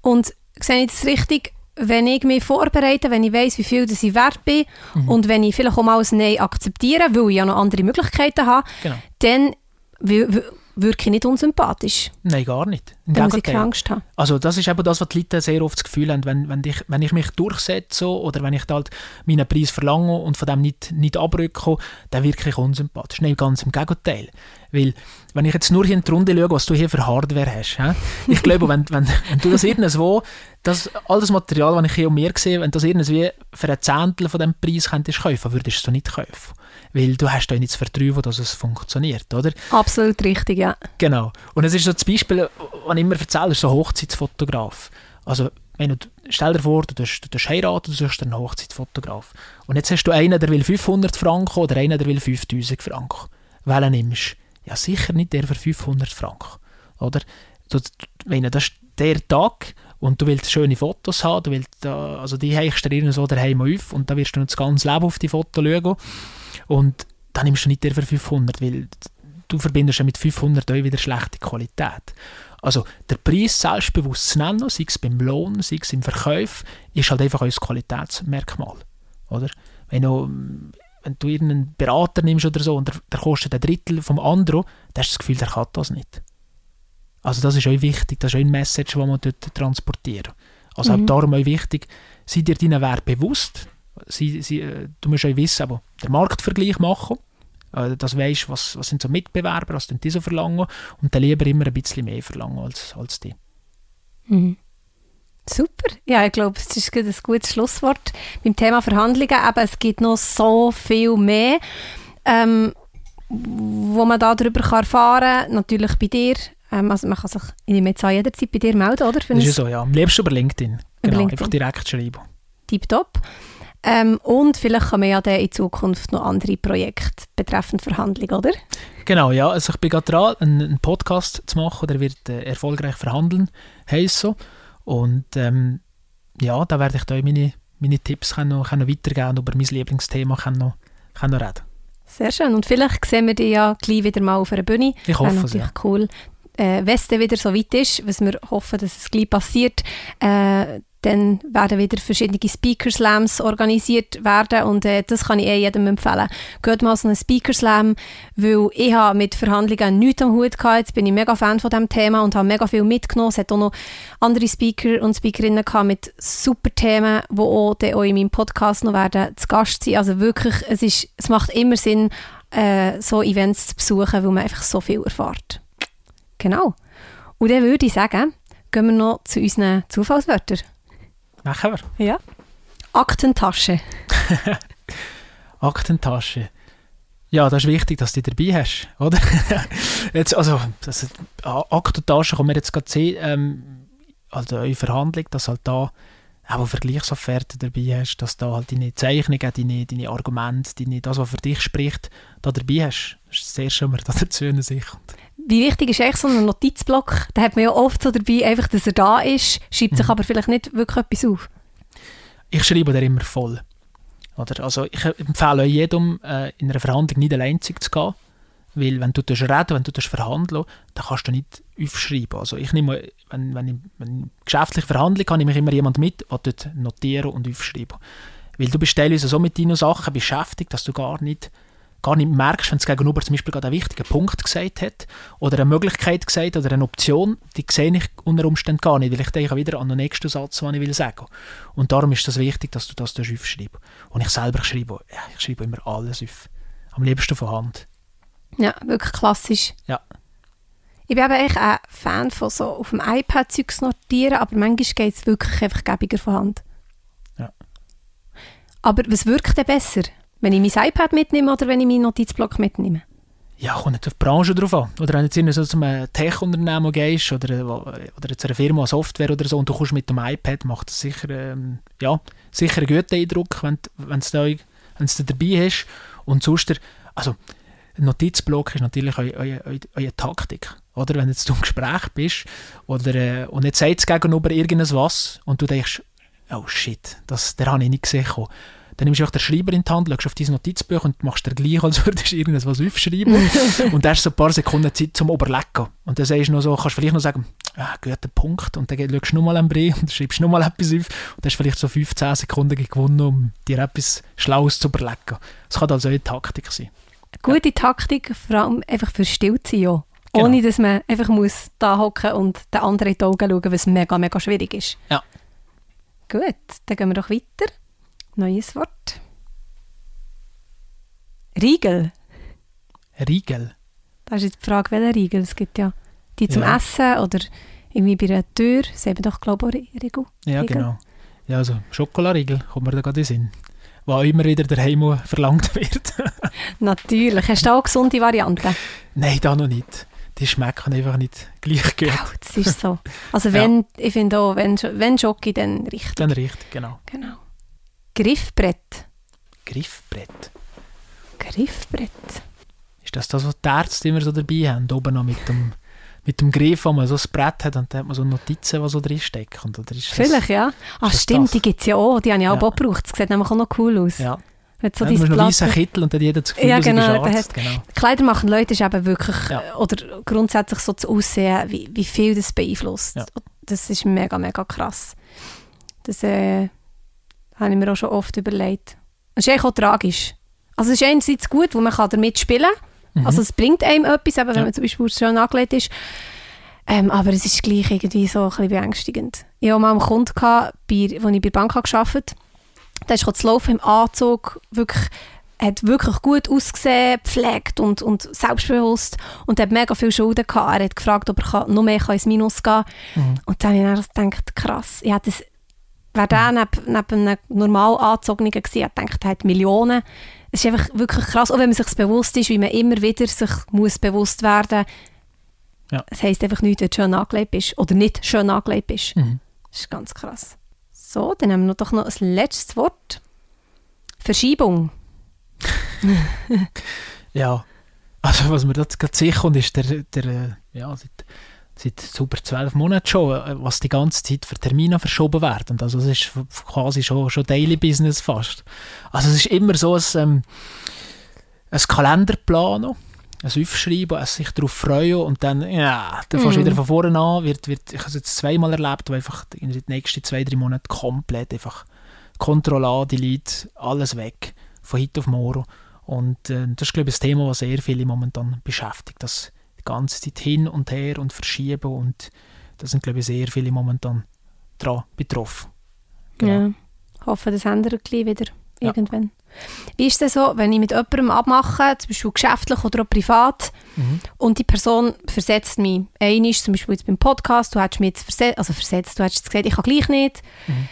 Und sehe ich das richtig, wenn ich mich vorbereite, wenn ich weiß, wie viel das ich wert bin mhm. und wenn ich vielleicht auch mal ein Nein akzeptiere, weil ich ja noch andere Möglichkeiten habe,
genau.
dann wirke nicht unsympathisch.
Nein, gar nicht.
Im da muss ich keine Angst haben.
Also das ist eben das, was die Leute sehr oft das Gefühl haben, wenn, wenn, ich, wenn ich mich durchsetze oder wenn ich halt meinen Preis verlange und von dem nicht, nicht abrücke, dann wirke ich unsympathisch. Nein, ganz im Gegenteil. Weil, wenn ich jetzt nur hier in die Runde schaue, was du hier für Hardware hast, he? ich glaube, wenn, wenn, wenn du das irgendwo, das, all das Material, das ich hier um mir sehe, wenn du das irgendwie für ein Zehntel von dem Preis könntest kaufen, würdest du nicht kaufen. Weil du hast da nicht das Vertrauen, dass es funktioniert, oder?
Absolut richtig, ja.
Genau. Und es ist so das Beispiel, was ich immer erzähle, ist so ein Hochzeitsfotograf. Also, wenn du, stell dir vor, du tust, du tust heiraten, du suchst einen Hochzeitsfotograf. Und jetzt hast du einen, der will 500 Franken oder einen, der will 5000 Franken. Welchen nimmst du? Ja, sicher nicht der für 500 Franken. Oder? Du, wenn das ist der Tag und du willst schöne Fotos haben, du willst, also die heichst du dir so daheim auf und dann wirst du das ganze Leben auf die Fotos schauen und dann nimmst du nicht der für 500, weil du verbindest ja mit 500 Euro wieder schlechte Qualität. Also der Preis selbstbewusst zu nennen, sei es beim Lohn, sei es im Verkauf, ist halt einfach ein Qualitätsmerkmal. Oder? Wenn du wenn du irgendeinen Berater nimmst oder so und der, der kostet ein Drittel vom anderen, dann hast du das Gefühl, der kann das nicht. Also das ist auch wichtig, das ist auch ein Message, das man dort transportieren. Also mhm. auch darum auch wichtig, sei dir deinen Wert bewusst. Sie, sie, äh, du musst auch wissen, aber den Marktvergleich machen, äh, dass du weißt, was, was sind so Mitbewerber, was die so verlangen und dann lieber immer ein bisschen mehr verlangen als, als die.
Mhm. Super. Ja, ich glaube, es ist ein gutes Schlusswort beim Thema Verhandlungen. Aber es gibt noch so viel mehr, ähm, wo man darüber kann erfahren kann. Natürlich bei dir. Ähm, also man kann sich in jetzt auch jederzeit bei dir melden, oder?
Für das ist so, ja. Am liebsten über LinkedIn. Genau, LinkedIn. einfach direkt schreiben.
Tipptopp. Ähm, und vielleicht kann man ja dann in Zukunft noch andere Projekte betreffend Verhandlung, oder?
Genau, ja. Also ich bin gerade dran, einen, Podcast zu machen, der wird äh, «Erfolgreich verhandeln» heißen. Und ähm, ja, da werde ich da meine, meine Tipps können noch, können noch weitergeben und über mein Lieblingsthema können noch, können noch reden.
Sehr schön. Und vielleicht sehen wir dich ja gleich wieder mal auf einer Bühne.
Ich hoffe es, ja.
cool. Äh, wenn es dann wieder so weit ist, was wir hoffen, dass es gleich passiert, äh, dann werden wieder verschiedene Speaker Slams organisiert werden und äh, das kann ich eh jedem empfehlen. Geht mal so einen Speaker Slam, weil ich habe mit Verhandlungen nichts am Hut gehabt. Jetzt bin ich mega Fan von diesem Thema und habe mega viel mitgenommen. Es hat auch noch andere Speaker und Speakerinnen gehabt mit super Themen, die auch, auch in meinem Podcast noch werden zu Gast sein. Also wirklich, es, ist, es macht immer Sinn, äh, so Events zu besuchen, weil man einfach so viel erfährt. Genau. Und dann würde ich sagen, gehen wir noch zu unseren Zufallswörtern.
Machen wir.
Ja. Aktentasche.
Aktentasche. Ja, das ist wichtig, dass du die dabei hast, oder? jetzt, also, das, Aktentasche kann man jetzt gerade sehen, ähm, also in Verhandlung, dass halt da auch Vergleichsofferte dabei hast, dass da halt deine Zeichnungen, deine, deine Argumente, deine, das, was für dich spricht, da dabei hast. Das ist sehr schön, man da dazu sich.
Wie wichtig ist eigentlich so ein Notizblock? Da hat man ja oft so dabei, einfach, dass er da ist, schreibt sich
Mhm.
aber vielleicht nicht wirklich etwas auf.
Ich schreibe da immer voll. Oder? Also ich empfehle jedem, äh, in einer Verhandlung nicht allein zu gehen. Weil wenn du reden, wenn du verhandeln, dann kannst du nicht aufschreiben. Also ich nehme, wenn, wenn, ich, wenn ich geschäftlich verhandle, kann ich mich immer jemand mit, der dort notieren und aufschreiben. Weil du bist teilweise so mit deinen Sachen beschäftigt, dass du gar nicht, gar nicht merkst, wenn das Gegenüber zum Beispiel gerade einen wichtigen Punkt gesagt hat oder eine Möglichkeit gesagt oder eine Option, die sehe ich unter Umständen gar nicht, weil ich denke wieder an den nächsten Satz, den ich will sagen. Und darum ist es wichtig, dass du das aufschreibst. Und ich selber schreibe, ich schreibe immer alles auf. Am liebsten von Hand.
Ja, wirklich klassisch.
Ja.
Ich bin eben eigentlich ein Fan von so auf dem iPad Zeugs notieren, aber manchmal geht es wirklich einfach gäbiger von Hand.
Ja.
Aber was wirkt denn besser? Wenn ich mein iPad mitnehme oder wenn ich meinen Notizblock mitnehme?
Ja, kommt nicht auf die Branche drauf an. Oder wenn du jetzt so zu einem Tech-Unternehmen gehst oder, äh, oder zu einer Firma Software oder so und du kommst mit dem iPad, macht das sicher, ähm, ja, sicher einen guten Eindruck, wenn du wenn's da dabei hast. Und sonst, also Notizblock ist natürlich eure, Taktik. Oder wenn jetzt du im Gespräch bist oder, äh, und jetzt sagt es gegenüber irgendwas was und du denkst, oh shit, das, der habe ich nicht gesehen. Dann nimmst du einfach den Schreiber in die Hand, schaust auf dein Notizbuch und machst dir gleich, als würdest du irgendwas aufschreiben. und dann hast du so ein paar Sekunden Zeit zum Überlegen. Und dann sagst du noch so, kannst du vielleicht noch sagen, ah, guter Punkt. Und dann schaust du nochmal am Brief und schreibst nochmal etwas auf. Und dann hast du vielleicht so 15 Sekunden gewonnen, um dir etwas Schlaues zu überlegen. Das kann also eine Taktik sein.
Gute Taktik, vor allem einfach für still zu sein. Ja.
Genau.
Ohne, dass man einfach muss da hocken und den anderen in die Augen schauen, was mega, mega schwierig ist.
Ja.
Gut, dann gehen wir doch weiter. Neues Wort. Riegel.
Riegel.
Da ist jetzt die Frage, welcher Riegel. Es gibt ja die zum
Ja.
Essen oder irgendwie bei einer Tür. Das haben wir doch, glaube ich, auch Riegel.
Ja, genau. Ja, also Schokolariegel kommt mir da gerade in den Sinn. Was immer wieder daheim verlangt wird.
Natürlich. Hast du auch gesunde Varianten?
Nein, da noch nicht. Die schmecken einfach nicht gleich gut.
Ja, das ist so. Also
Ja.
wenn, ich finde auch, wenn, wenn Schoki, dann richtig.
Dann richtig, genau.
Genau. Griffbrett.
Griffbrett.
Griffbrett.
Ist das das, was die Ärzte immer so dabei haben? Oben noch mit dem, mit dem Griff, wo man so ein Brett hat und dann hat man so Notizen, die so drin stecken. Oder ist das,
Vielleicht, ja.
Das
stimmt,
das?
die gibt es ja auch. Die habe ich auch,
Ja.
auch gebraucht. Das sieht nämlich auch noch cool aus.
Ja,
Wenn du so
ja du musst weißen Kittel und dann jeder das Gefühl,
Ja, genau,
Arzt. Genau.
Kleider machen Leute ist eben wirklich,
Ja.
oder grundsätzlich so zu Aussehen, wie, wie viel das beeinflusst.
Ja.
Das ist mega, mega krass. Das äh, habe ich mir auch schon oft überlegt. Es ist eigentlich auch tragisch. Also es ist einerseits gut, wo man kann damit spielen kann.
Mhm.
Also es bringt einem etwas, eben, wenn
Ja.
man zum Beispiel schön angelegt ist. Ähm, aber es ist gleich irgendwie so ein bisschen beängstigend. Ich hatte mal einen Kunden, gehabt, bei, wo ich bei der Bank gearbeitet habe. Der ist zu laufen im Anzug, wirklich, hat wirklich gut ausgesehen, gepflegt und, und selbstbewusst und hat mega viel Schulden gehabt. Er hat gefragt, ob er kann, noch mehr kann ins Minus gehen kann.
Mhm.
Und dann habe ich dann gedacht, krass, ich hätte das, wäre der neben, neben einem normal angezogenen gewesen, ich gedacht, er hat Millionen. Es ist einfach wirklich krass, auch wenn man sich bewusst ist, wie man immer wieder sich muss bewusst werden
Ja.
Es heisst einfach nicht, dass schön angelegt bist oder nicht schön angelegt bist.
Mhm.
Das ist ganz krass. So, dann haben wir doch noch ein letztes Wort. Verschiebung.
Ja, also was mir da gerade sicher kommt, ist der, der äh, ja, seit, super zwölf Monaten schon, äh, was die ganze Zeit für Termine verschoben werden. Also es ist quasi schon, schon Daily Business fast. Also es ist immer so ein, ähm, ein Kalenderplan, ein Aufschreiben, ein sich darauf freuen und dann, ja, dann fängst du
Mhm.
wieder von vorne an. Wird, wird, ich habe es jetzt zweimal erlebt, wo einfach in den nächsten zwei, drei Monaten komplett einfach Ctrl A, Delete, alles weg, von heute auf morgen. Und äh, das ist, glaube ich, ein Thema, das sehr viele momentan beschäftigt. Das die ganze Zeit hin und her und verschieben und da sind, glaube ich, sehr viele momentan daran betroffen. Genau.
Ja. Ich hoffe, das ändert gleich wieder
Ja.
irgendwann. Wie ist das so, wenn ich mit jemandem abmache, zum Beispiel geschäftlich oder auch privat,
Mhm.
und die Person versetzt mich einmal, zum Beispiel jetzt beim Podcast, du hättest mich jetzt versetzt, also versetzt, du hättest gesagt, ich kann gleich nicht.
Mhm.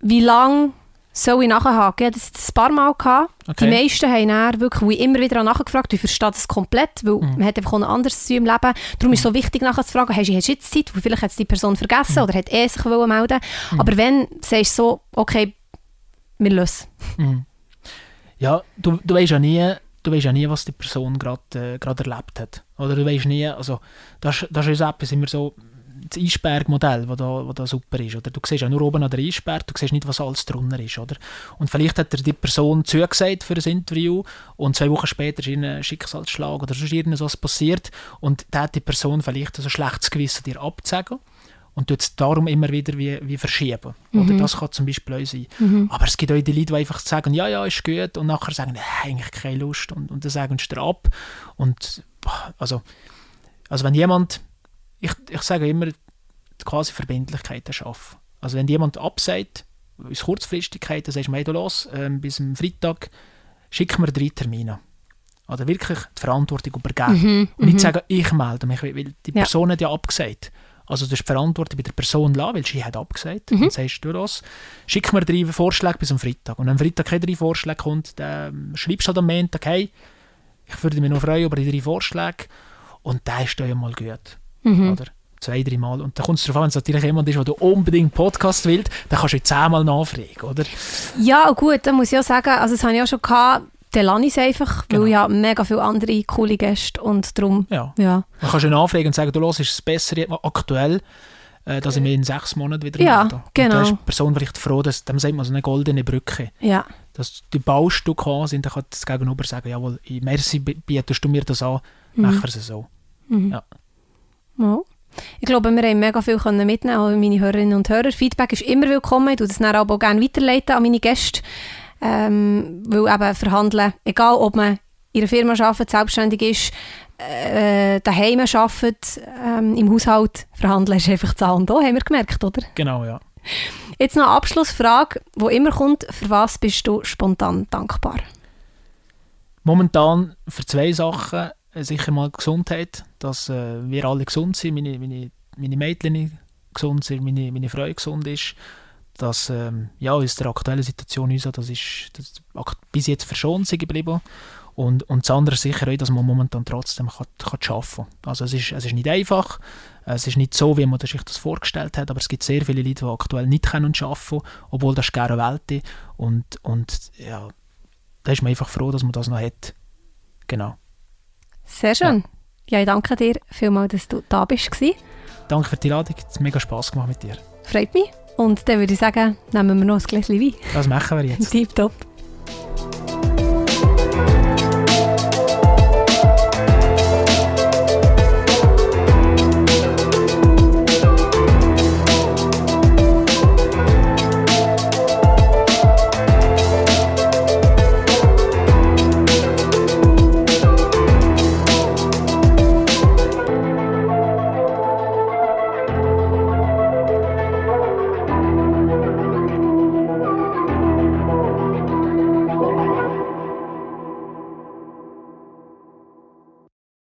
Wie lange soll ich nachhaken? Ich hatte das ein paar Mal. Gehabt.
Okay.
Die meisten haben dann wirklich, wo ich immer wieder nachgefragt ich verstehe das komplett, weil
Mhm.
man hat einfach noch anderes im Leben. Darum ist es so wichtig, nachher zu fragen, hast du jetzt Zeit? Weil vielleicht hat es die Person vergessen
Mhm.
oder hat er sich wollen melden Aber wenn, sagst du so, okay, wir lösen.
Mhm. Ja, du, du weißt ja nie, du weißt ja nie, was die Person gerade äh, erlebt hat. Oder du weißt nie, also das, das ist etwas immer so, das Eisbergmodell, das da, wo da super ist. Oder? Du siehst ja nur oben an der Eisberg, du siehst nicht, was alles drunter ist. Oder? Und vielleicht hat er die Person zugesagt für ein Interview und zwei Wochen später ist ein Schicksalsschlag oder sonst irgendwas passiert und da hat die Person vielleicht ein schlechtes Gewissen dir abzusagen und tut es darum immer wieder wie, wie verschieben. Mhm. Oder das kann zum Beispiel auch sein. Mhm. Aber es gibt auch die Leute, die einfach sagen, ja, ja, ist gut und nachher sagen, nee, eigentlich keine Lust und, und dann sagen sie dir ab. Und also, also wenn jemand, ich, ich sage immer, quasi Verbindlichkeiten schaffen. Also wenn jemand absagt, aus Kurzfristigkeit, dann sagst du, hey, du los, ähm, bis am Freitag schick mir drei Termine. Oder wirklich die Verantwortung übergeben. Mhm, und nicht mhm. sagen, ich melde mich, weil die Person ja. hat ja abgesagt. Also du hast die Verantwortung bei der Person lassen, weil sie hat abgesagt. Mhm. Und sagst du los, schick mir drei Vorschläge bis am Freitag. Und wenn am Freitag keine drei Vorschläge kommt, dann schreibst du halt am Montag, hey, ich würde mich noch freuen über die drei Vorschläge. Und dann ist dann ja mal gut. Mhm. Oder? Zwei, drei Mal. Und dann kommt es darauf an, wenn es natürlich jemand ist, der du unbedingt Podcast willst, dann kannst du zehnmal nachfragen, oder?
Ja, gut, dann muss ich auch sagen, also das habe ich auch schon gehabt, dann lasse ich es einfach, genau. weil ich habe mega viele andere coole Gäste und darum,
ja. ja. Man kann schon nachfragen und sagen, du los, ist es besser aktuell, äh, dass ich mich in sechs Monaten wieder
ja, genau.
Und da ist die Person vielleicht froh, dass, dann sagt man so eine goldene Brücke.
Ja.
Dass die Baustücke haben sind, dann kann das Gegenüber sagen, jawohl, merci, bietest du mir das an, mhm. machen wir es so. Mhm. Ja.
Ich glaube, wir haben mega viel mitnehmen können, meine Hörerinnen und Hörer. Feedback ist immer willkommen. Ich tue das dann aber auch gerne weiterleiten an meine Gäste. Ähm, weil eben verhandeln, egal ob man in einer Firma arbeitet, selbstständig ist, äh, daheim arbeitet, ähm, im Haushalt, verhandeln ist einfach Zahl und da, haben wir gemerkt, oder?
Genau, ja.
Jetzt noch eine Abschlussfrage, die immer kommt, für was bist du spontan dankbar?
Momentan für zwei Sachen. Sicher mal Gesundheit, dass äh, wir alle gesund sind, meine, meine, meine Mädchen gesund sind, meine, meine Frau gesund ist dass ähm, ja, aus der aktuellen Situation uns das ist das bis jetzt verschont geblieben. Und, und das andere sicher auch, dass man momentan trotzdem kann, kann arbeiten kann. Also es ist, es ist nicht einfach, es ist nicht so, wie man sich das vorgestellt hat, aber es gibt sehr viele Leute, die aktuell nicht können arbeiten obwohl das gerne Welt ist. Und, und ja, da ist man einfach froh, dass man das noch hat. Genau.
Sehr schön. Ja, ja ich danke dir vielmals, dass du da bist.
Danke für die Einladung. Es hat mega Spass gemacht mit dir.
Freut mich. Und dann würde ich sagen, nehmen wir noch ein Gläschen Wein.
Das machen wir jetzt.
Tipptopp. top.